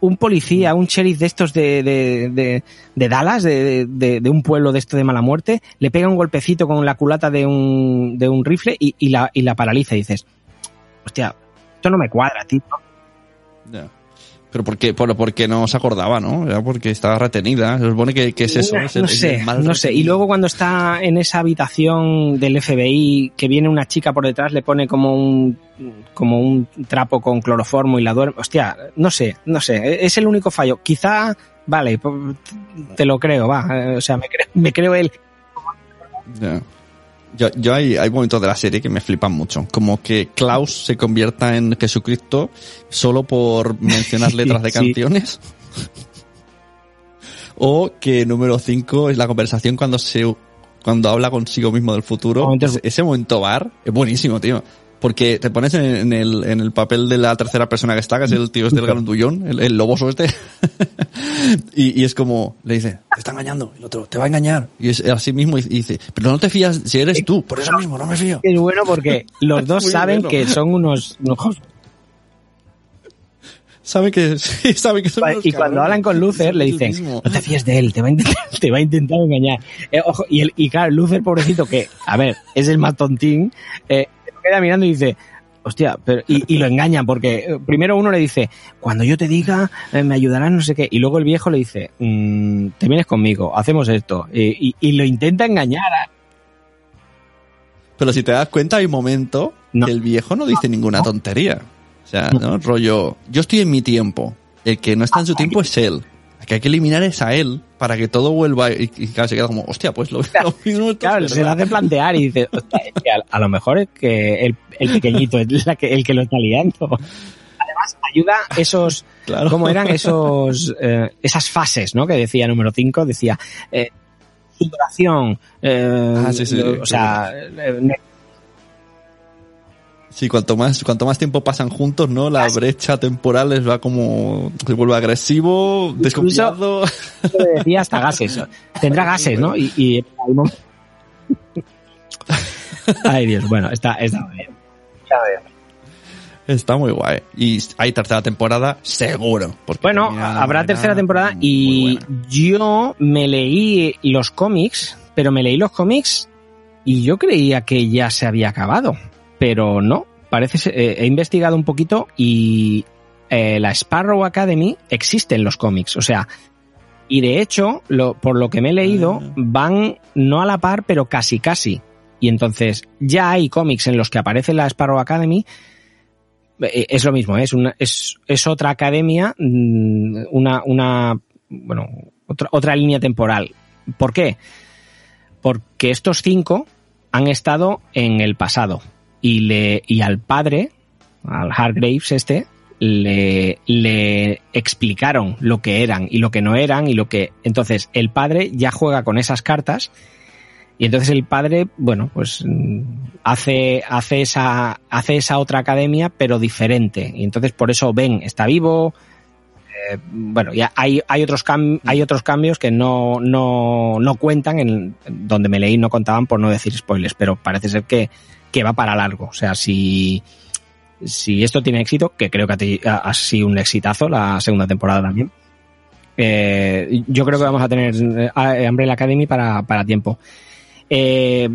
un policía, un sheriff de estos de, de, de, de Dallas, de, de, un pueblo de esto de mala muerte, le pega un golpecito con la culata de un, de un rifle y, y, la, y la paraliza y dices, hostia, esto no me cuadra, tío. Ya. Pero porque, por, porque no se acordaba, ¿no? Era porque estaba retenida. Se supone que, que es eso. No, es sé, mal no sé. Y luego cuando está en esa habitación del FBI, que viene una chica por detrás, le pone como un como un trapo con cloroformo y la duerme. Hostia, no sé, no sé. Es el único fallo. Quizá, vale, te lo creo, va. Eh, O sea, me creo, me creo el. Ya. Yo, yo hay, hay momentos de la serie que me flipan mucho. Como que Klaus se convierta en Jesucristo solo por mencionar letras de canciones. o que número 5 es la conversación cuando se cuando habla consigo mismo del futuro. Ese, ese momento bar es buenísimo, tío. Porque te pones en, en el, en el papel de la tercera persona que está, que es el tío este del grandullón, el, el loboso este. y, y es como, le dice, te está engañando. El otro, te va a engañar. Y es así mismo y dice, pero no te fías si eres tú. Por eso mismo, no me fío. Es bueno porque los dos saben bueno. que son unos, unos Sabe que, sí, sabe que son unos y cuando cabrones. hablan con Lucer le dicen no te fíes de él te va a intentar, te va a intentar engañar Eh, ojo, y, el, y claro Lucer pobrecito que a ver es el más tontín eh, queda mirando y dice hostia pero, y, y lo engañan porque eh, primero uno le dice cuando yo te diga eh, me ayudarás no sé qué y luego el viejo le dice "Mm, te vienes conmigo hacemos esto y, y- y lo intenta engañar a- Pero si te das cuenta, hay un momento No. que el viejo no dice ninguna tontería. O sea, ¿no? Rollo, yo estoy en mi tiempo. El que no está en su tiempo es él. Que hay que eliminar es a él para que todo vuelva y, y claro, se queda como, hostia, pues lo, lo mismo Claro, es se verdad. hace plantear y dice, "Hostia, es que a, a lo mejor es que el, el pequeñito es la que, el que lo está liando. Además, ayuda esos, Claro. ¿cómo eran esos, eh, esas fases, ¿no? Que decía número 5, decía, eh, sudoración, eh, Ah, sí, sí, o sea, eh, Sí, cuanto más, cuanto más tiempo pasan juntos, ¿no? La brecha temporal les va como, se vuelve agresivo, desconfiado. decía hasta gases. Tendrá gases, ¿no? Y, y Ay, Dios, bueno, está, está bien. Está bien. Está muy guay. Y hay tercera temporada, seguro. Porque Bueno, habrá tercera temporada y yo me leí los cómics, pero me leí los cómics y yo creía que ya se había acabado, pero no. Parece eh, he investigado un poquito y eh, la Sparrow Academy existe en los cómics, o sea, y de hecho, lo, por lo que me he leído, Ah. van no a la par, pero casi casi. Y entonces ya hay cómics en los que aparece la Sparrow Academy eh, es lo mismo, es, una, es, es otra academia, mm, una, una, bueno, otra, otra línea temporal. ¿Por qué? Porque estos cinco han estado en el pasado y le, y al padre, al Hargraves este, le, le explicaron lo que eran y lo que no eran y lo que, entonces el padre ya juega con esas cartas y entonces el padre, bueno, pues mm, hace, hace esa, hace esa otra academia, pero diferente. Y entonces por eso Ben está vivo. eh, bueno, ya hay, hay otros cam- hay otros cambios que no, no, no cuentan, en donde me leí no contaban por no decir spoilers, pero parece ser que, que va para largo. O sea, si, si esto tiene éxito, que creo que ha, sido un exitazo la segunda temporada también, Eh, yo creo que vamos a tener eh, Umbrella Academy para, para tiempo. Eh,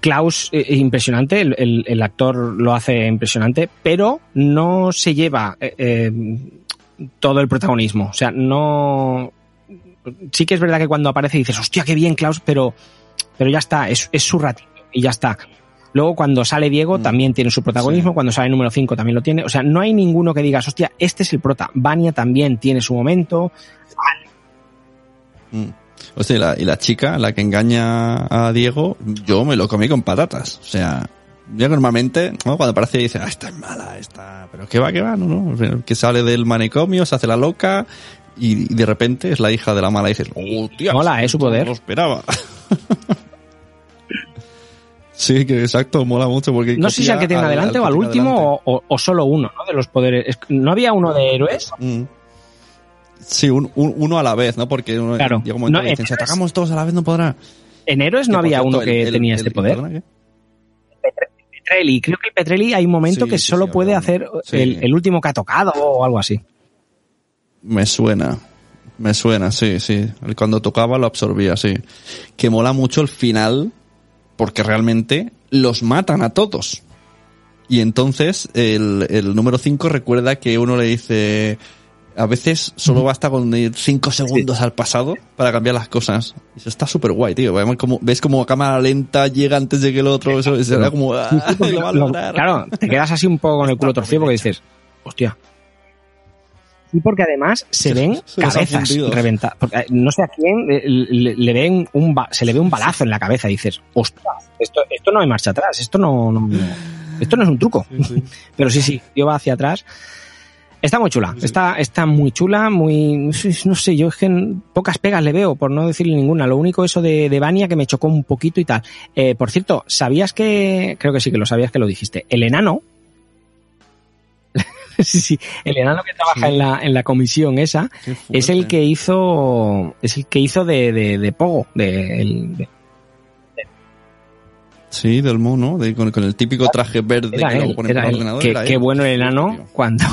Klaus, eh, impresionante, el, actor lo hace impresionante, pero no se lleva eh, eh, todo el protagonismo. O sea, no. Sí que es verdad que cuando aparece dices, hostia, qué bien, Klaus, pero, pero ya está, es, es su ratito y ya está. Luego, cuando sale Diego, también tiene su protagonismo. Cuando sale número 5, también lo tiene. O sea, no hay ninguno que digas, hostia, este es el prota. Vania también tiene su momento. Mm. Hostia, y la, y la chica, la que engaña a Diego, yo me lo comí con patatas. O sea, yo normalmente, ¿no? cuando aparece dice, ah, esta es mala, esta, pero qué va, qué va, no, no, que sale del manicomio, se hace la loca, y, y de repente es la hija de la mala y dices, oh, tío, Mola, ¿eh? Su poder. No lo esperaba. sí, que exacto, mola mucho porque... No sé si al que tiene adelante al o al último o, o- solo uno, ¿no? De los poderes. Es- ¿No había uno de héroes? Mm. Sí, un- un- uno a la vez, ¿no? Porque uno, Claro. llega un momento No, que dicen, si atacamos todos a la vez no podrá. En héroes no había cierto, uno que el- tenía el- este poder. ¿perdona, qué? Petrelli, creo que el Petrelli hay un momento Sí, que sí, solo sí, puede hacer el último que ha tocado o algo así. Me suena. Me suena, sí, sí. Cuando tocaba lo absorbía, sí. Que mola mucho el final porque realmente los matan a todos. Y entonces el, el número 5 recuerda que uno le dice, a veces solo basta con ir 5 segundos al pasado para cambiar las cosas. Eso está súper guay, tío. Ves como, ves como a cámara lenta llega antes de que el otro, eso, eso era como, ah, lo va a Lo- lograr. claro, te quedas así un poco con el culo torcido porque dices, hostia. Sí, porque además se ven se cabezas reventadas. Porque, eh, No sé a quién le, le ven un ba- se le ve un balazo en la cabeza y dices, ostras, esto, esto no hay marcha atrás, esto no, no- esto no es un truco. Pero sí, sí, yo va hacia atrás. Está muy chula, está, está muy chula, muy, no sé, yo es que en pocas pegas le veo, por no decirle ninguna. Lo único eso de, de Vania que me chocó un poquito y tal. Eh, por cierto, ¿sabías que, creo que sí que lo sabías que lo dijiste, el enano, sí, sí, el enano que trabaja Sí. en la, en la comisión esa, es el que hizo, es el que hizo de, de, de Pogo, de, el- de- Sí, del mono, de- con, con el típico traje verde era que él, ponen era el ordenador. Qué, bueno el enano cuando,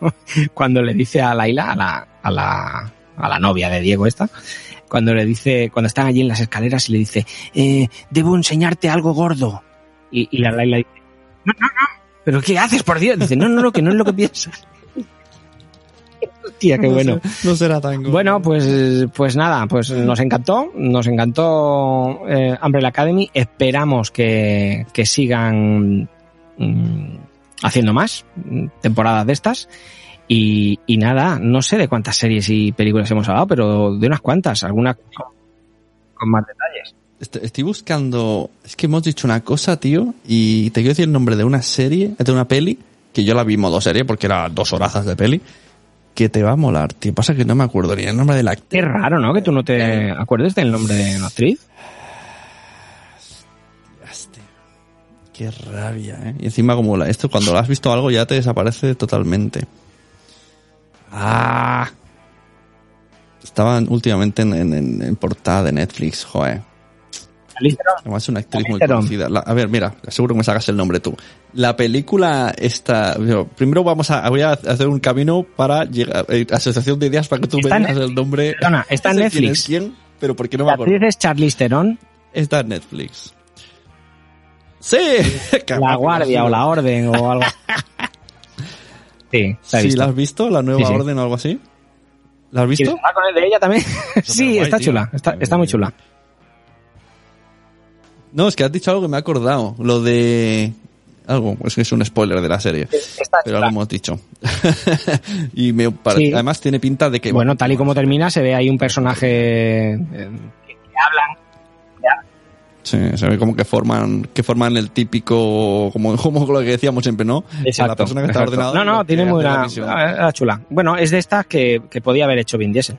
cuando le dice a Laila, a la, a la, a la novia de Diego esta, cuando le dice, cuando están allí en las escaleras y le dice, eh, debo enseñarte algo gordo. Y, y la Laila dice, no, no, no, pero ¿qué haces por Dios? Dice, no, no, no, que no es lo que piensas. Tía, qué No bueno. sé- No será tan gordo. Bueno, pues, pues nada, pues nos encantó, nos encantó eh, Umbrella Academy. Esperamos que, que sigan mm, haciendo más mm, temporadas de estas. Y, y nada, no sé de cuántas series y películas hemos hablado, pero de unas cuantas, algunas con, con más detalles. Est- Estoy buscando. Es que hemos dicho una cosa, tío, y te quiero decir el nombre de una serie, de una peli, que yo la vi modo serie porque era dos horazas de peli, que te va a molar, tío. Pasa que no me acuerdo ni el nombre de la actriz. Qué raro, ¿no? Que tú no te acuerdes del nombre de la actriz. Qué rabia, ¿eh? Y encima como la, esto cuando lo has visto algo ya te desaparece totalmente. Ah. Estaban últimamente en, en- en- en portada de Netflix, joder. Además es una actriz muy conocida. La- a ver, mira, seguro que me sacas el nombre tú. La película esta... yo, Primero vamos a... Voy a hacer un camino para llegar... eh, asociación de ideas para que tú Está me digas el nombre. Perdona, está en No sé quién Netflix. es quién, pero porque no me La acuerdo. actriz es Charlize Theron, Está en Netflix. ¡Sí! La Guardia o la Orden o algo. Sí, la he Sí, visto. ¿la has visto? ¿La nueva Sí, sí. orden o algo así? ¿La has visto? ¿Quieres hablar con él de ella también? sí, guay, está tío. chula, está, está muy chula. No, es que has dicho algo que me ha acordado. Lo de... Algo, es que es un spoiler de la serie. Está Pero algo hemos dicho. y me pare- Sí. además tiene pinta de que... Bueno, tal y como termina, se ve ahí un personaje eh, que que hablan. Sí, se ve como que forman, que forman el típico, como, como lo que decíamos siempre, ¿no? la persona que está exacto. ordenada. No, no, tiene muy buena buena. Era chula. Bueno, es de estas que, que podía haber hecho Vin Diesel.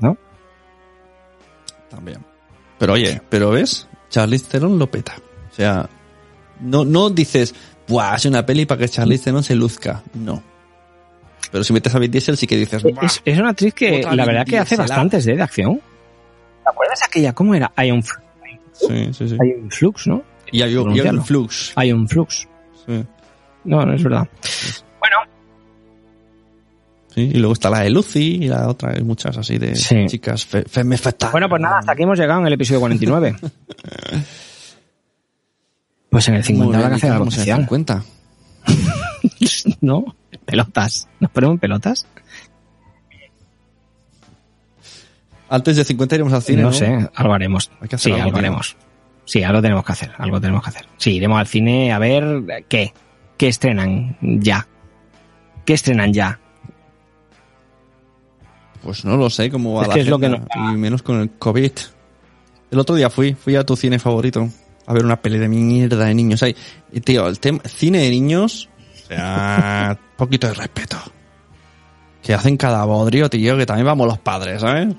¿No? También. Pero oye, pero ves, Charlize Theron lo peta. O sea, no, no dices, buah, es una peli para que Charlize Theron se luzca. No. Pero si metes a Vin Diesel sí que dices. Es, es una actriz que la Vin verdad que hace bastantes ¿eh? de acción. ¿Te acuerdas aquella? ¿Cómo era? Iron, Fl- Sí, sí, Flux, ¿no? Y un flux. Iron Flux. Sí. No, no es verdad. Sí, y luego está la de Lucy y la otra, hay muchas así de Sí. chicas fe, femme. Bueno, pues nada, hasta aquí hemos llegado en el episodio 49. pues en el 50 Muy habrá que ¿y hacer algo cómo se especial. 50? ¿No? Pelotas. ¿Nos ponemos en pelotas? Antes de 50 iremos al cine, ¿no? no sé, algo haremos. Hay que hacer Sí, algo, algo haremos. Sí, algo tenemos que hacer, algo tenemos que hacer. Sí, iremos al cine a ver qué, qué estrenan ya. ¿Qué estrenan ya? Pues no lo sé cómo va Es la que es lo que agenda, y menos con el COVID. El otro día fui, fui a tu cine favorito a ver una peli de mierda de niños. Ahí. Y tío, el tema cine de niños, o sea, poquito de respeto. Que hacen cada bodrio, tío, que también vamos los padres, ¿sabes?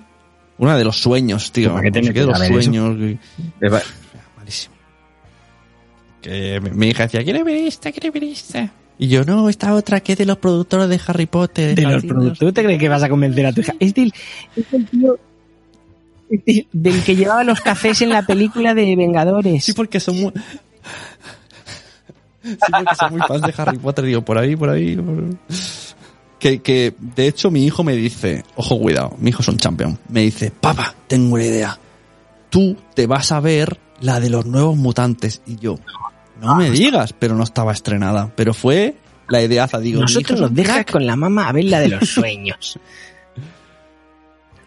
Una de los sueños, tío. ¿Para qué de metes los sueños. que- Malísimo. Que mi, hija decía, ¿quiere ver esta? ¿Quiere ver esta? Y yo, no, esta otra que es de los productores de Harry Potter. De los productos. ¿Tú te crees que vas a convencer a tu hija? Es del, es del tío es del, del que llevaba los cafés en la película de Vengadores. Sí, porque son muy... Sí, porque son muy fans de Harry Potter, digo, por ahí, por ahí. por- Que, que, de hecho, mi hijo me dice, ojo, cuidado, mi hijo es un champion, me dice, papá, tengo una idea. Tú te vas a ver la de los nuevos mutantes. Y yo, no me digas, pero no estaba estrenada. Pero fue la ideaza, digo. Nosotros nos dejas crack. con la mamá a ver la de los sueños.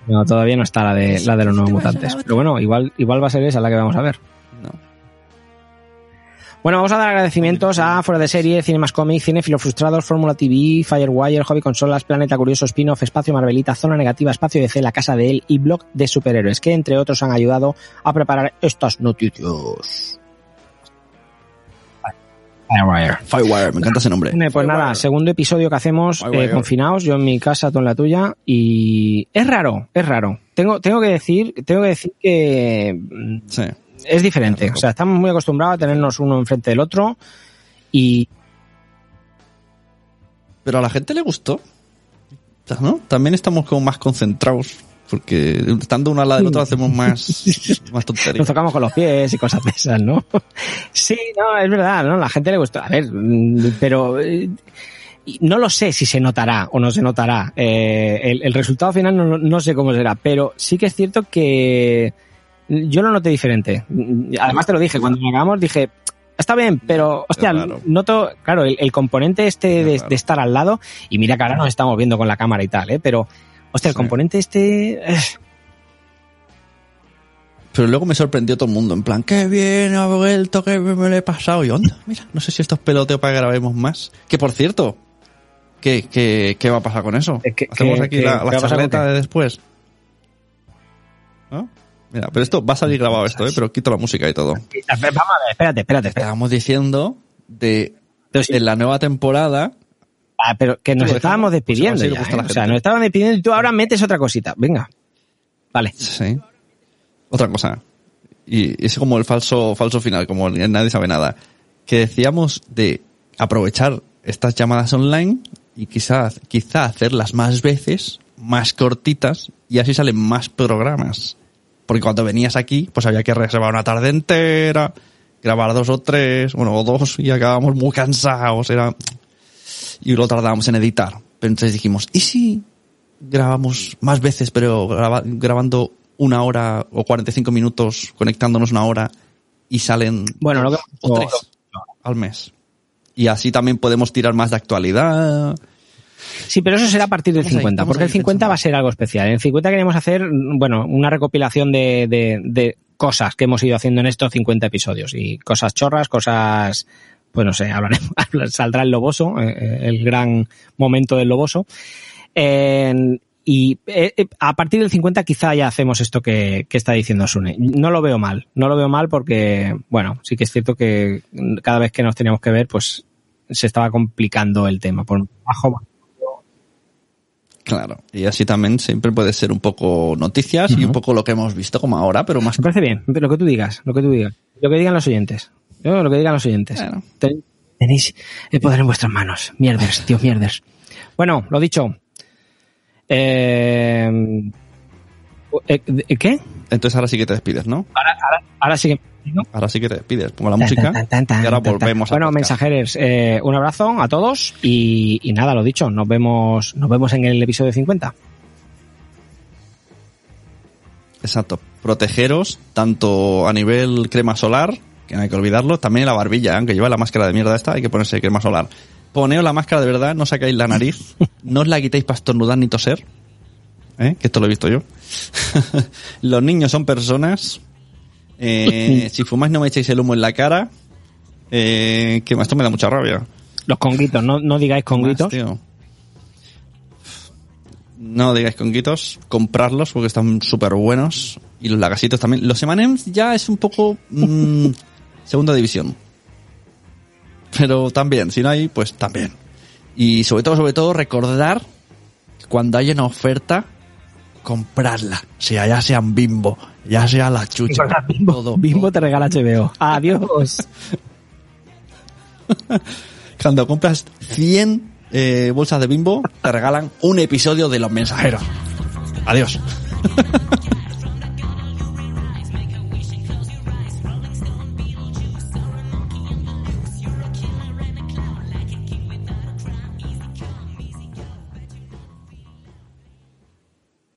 No, todavía no está la de, la de los nuevos mutantes. Pero bueno, igual, igual va a ser esa la que vamos a ver. No. Bueno, vamos a dar agradecimientos a Fuera de Serie, Cinemas Comics, Cinefilos Frustrados, Fórmula TV, Firewire, Hobby Consolas, Planeta Curioso, Spin-off, Espacio Marvelita, Zona Negativa, Espacio DC, La Casa de Él y Blog de Superhéroes, que entre otros han ayudado a preparar estas noticias. Firewire. Firewire, me encanta ese nombre. Pues nada, segundo episodio que hacemos Firewire. eh, confinados, yo en mi casa, tú en la tuya, y es raro, es raro. Tengo, tengo que decir, tengo que decir que mm, Sí. es diferente. O sea, estamos muy acostumbrados a tenernos uno enfrente del otro y Pero a la gente le gustó. ¿No? También estamos como más concentrados. Porque estando uno al lado del otro hacemos más, más nos tonterías. tocamos con los pies y cosas de esas, ¿no? Sí, no, es verdad, ¿no? La gente le gustó. A ver, mm, pero eh, no lo sé si se notará o no se notará. Eh, el, el resultado final no, no sé cómo será, pero sí que es cierto que yo lo noté diferente. Además te lo dije, cuando acabamos dije, está bien, pero, hostia, noto, claro, el, el componente este de, de estar al lado, y mira que ahora nos estamos viendo con la cámara y tal, ¿eh? Pero, hostia, el Sí. componente este... eh, Pero luego me sorprendió todo el mundo, en plan, qué bien, ha vuelto, qué bien me lo he pasado. Y onda, mira, no sé si esto es peloteo para que grabemos más. Que por cierto, ¿qué, qué, qué va a pasar con eso? ¿qué- Hacemos aquí la, la charleta de después. ¿No? Mira, pero esto va a salir grabado esto, ¿eh? Pero quito la música y todo. Vamos a ver, espérate, espérate, espérate. Estábamos diciendo de sí. en la nueva temporada. Ah, pero que nos Lo estábamos pues, ver despidiendo ya, ¿eh? O sea, nos estaban despidiendo y tú ahora metes otra cosita. Venga. Vale. Sí. Otra cosa. Y es como el falso, falso final, como nadie sabe nada. Que decíamos de aprovechar estas llamadas online y quizás, quizá hacerlas más veces, más cortitas, y así salen más programas. Porque cuando venías aquí, pues había que reservar una tarde entera, grabar dos o tres, bueno, o dos, y acabábamos muy cansados, era, y lo tardábamos en editar. Pero entonces dijimos, ¿y si grabamos más veces, pero graba- grabando una hora o 45 minutos, conectándonos una hora, y salen Bueno, lo que- o tres al mes? Y así también podemos tirar más de actualidad. Sí, pero eso será a partir del Vamos ahí, 50, vamos porque el 50 pensando. va a ser algo especial. En el 50 queremos hacer, bueno, una recopilación de, de, de cosas que hemos ido haciendo en estos 50 episodios. Y cosas chorras, cosas, pues no sé, hablaremos, saldrá el loboso, eh, eh, el gran momento del loboso. Y eh, a partir del 50 quizá ya hacemos esto que, que está diciendo Sune. No lo veo mal, no lo veo mal porque, bueno, sí que es cierto que cada vez que nos teníamos que ver, pues se estaba complicando el tema. Por bajo, Claro. Y así también siempre puede ser un poco noticias y un poco lo que hemos visto como ahora, pero más Me parece bien, lo que tú digas, lo que tú digas. Lo que digan los oyentes. Yo, lo que digan los oyentes. Ten- Tenéis el poder en vuestras manos. Mierders, tío, mierders. Bueno, lo dicho. Eh, eh, ¿Qué? Entonces ahora sí que te despides, ¿no? Ahora, ahora, ahora sí que Ahora sí que te despides. Pongo la música Tan, tan, tan, y ahora tan, tan. volvemos a Bueno, mensajeros, eh, un abrazo a todos y, y nada, lo dicho, nos vemos, nos vemos en el episodio 50. Exacto. Protegeros tanto a nivel crema solar, que no hay que olvidarlo, también la barbilla, ¿eh? aunque lleva la máscara de mierda esta, hay que ponerse crema solar. Poneos la máscara de verdad, no sacáis la nariz, no os la quitéis para estornudar ni toser, ¿eh? que esto lo he visto yo. Los niños son personas. Eh, si fumáis no me echéis el humo en la cara. Eh, que esto me da mucha rabia. Los conguitos, no, no digáis conguitos. Más. No digáis conguitos, comprarlos porque están súper buenos. Y los lagasitos también. Los M&M's ya es un poco mm, segunda división. Pero también, si no hay, pues también. Y sobre todo, sobre todo, recordar cuando haya una oferta, comprarla. Sea ya sean bimbo, ya sea la chucha. Bimbo, todo. Bimbo te regala HBO. Adiós. Cuando compras 100 eh, bolsas de bimbo, te regalan un episodio de Los Mensajeros. Adiós.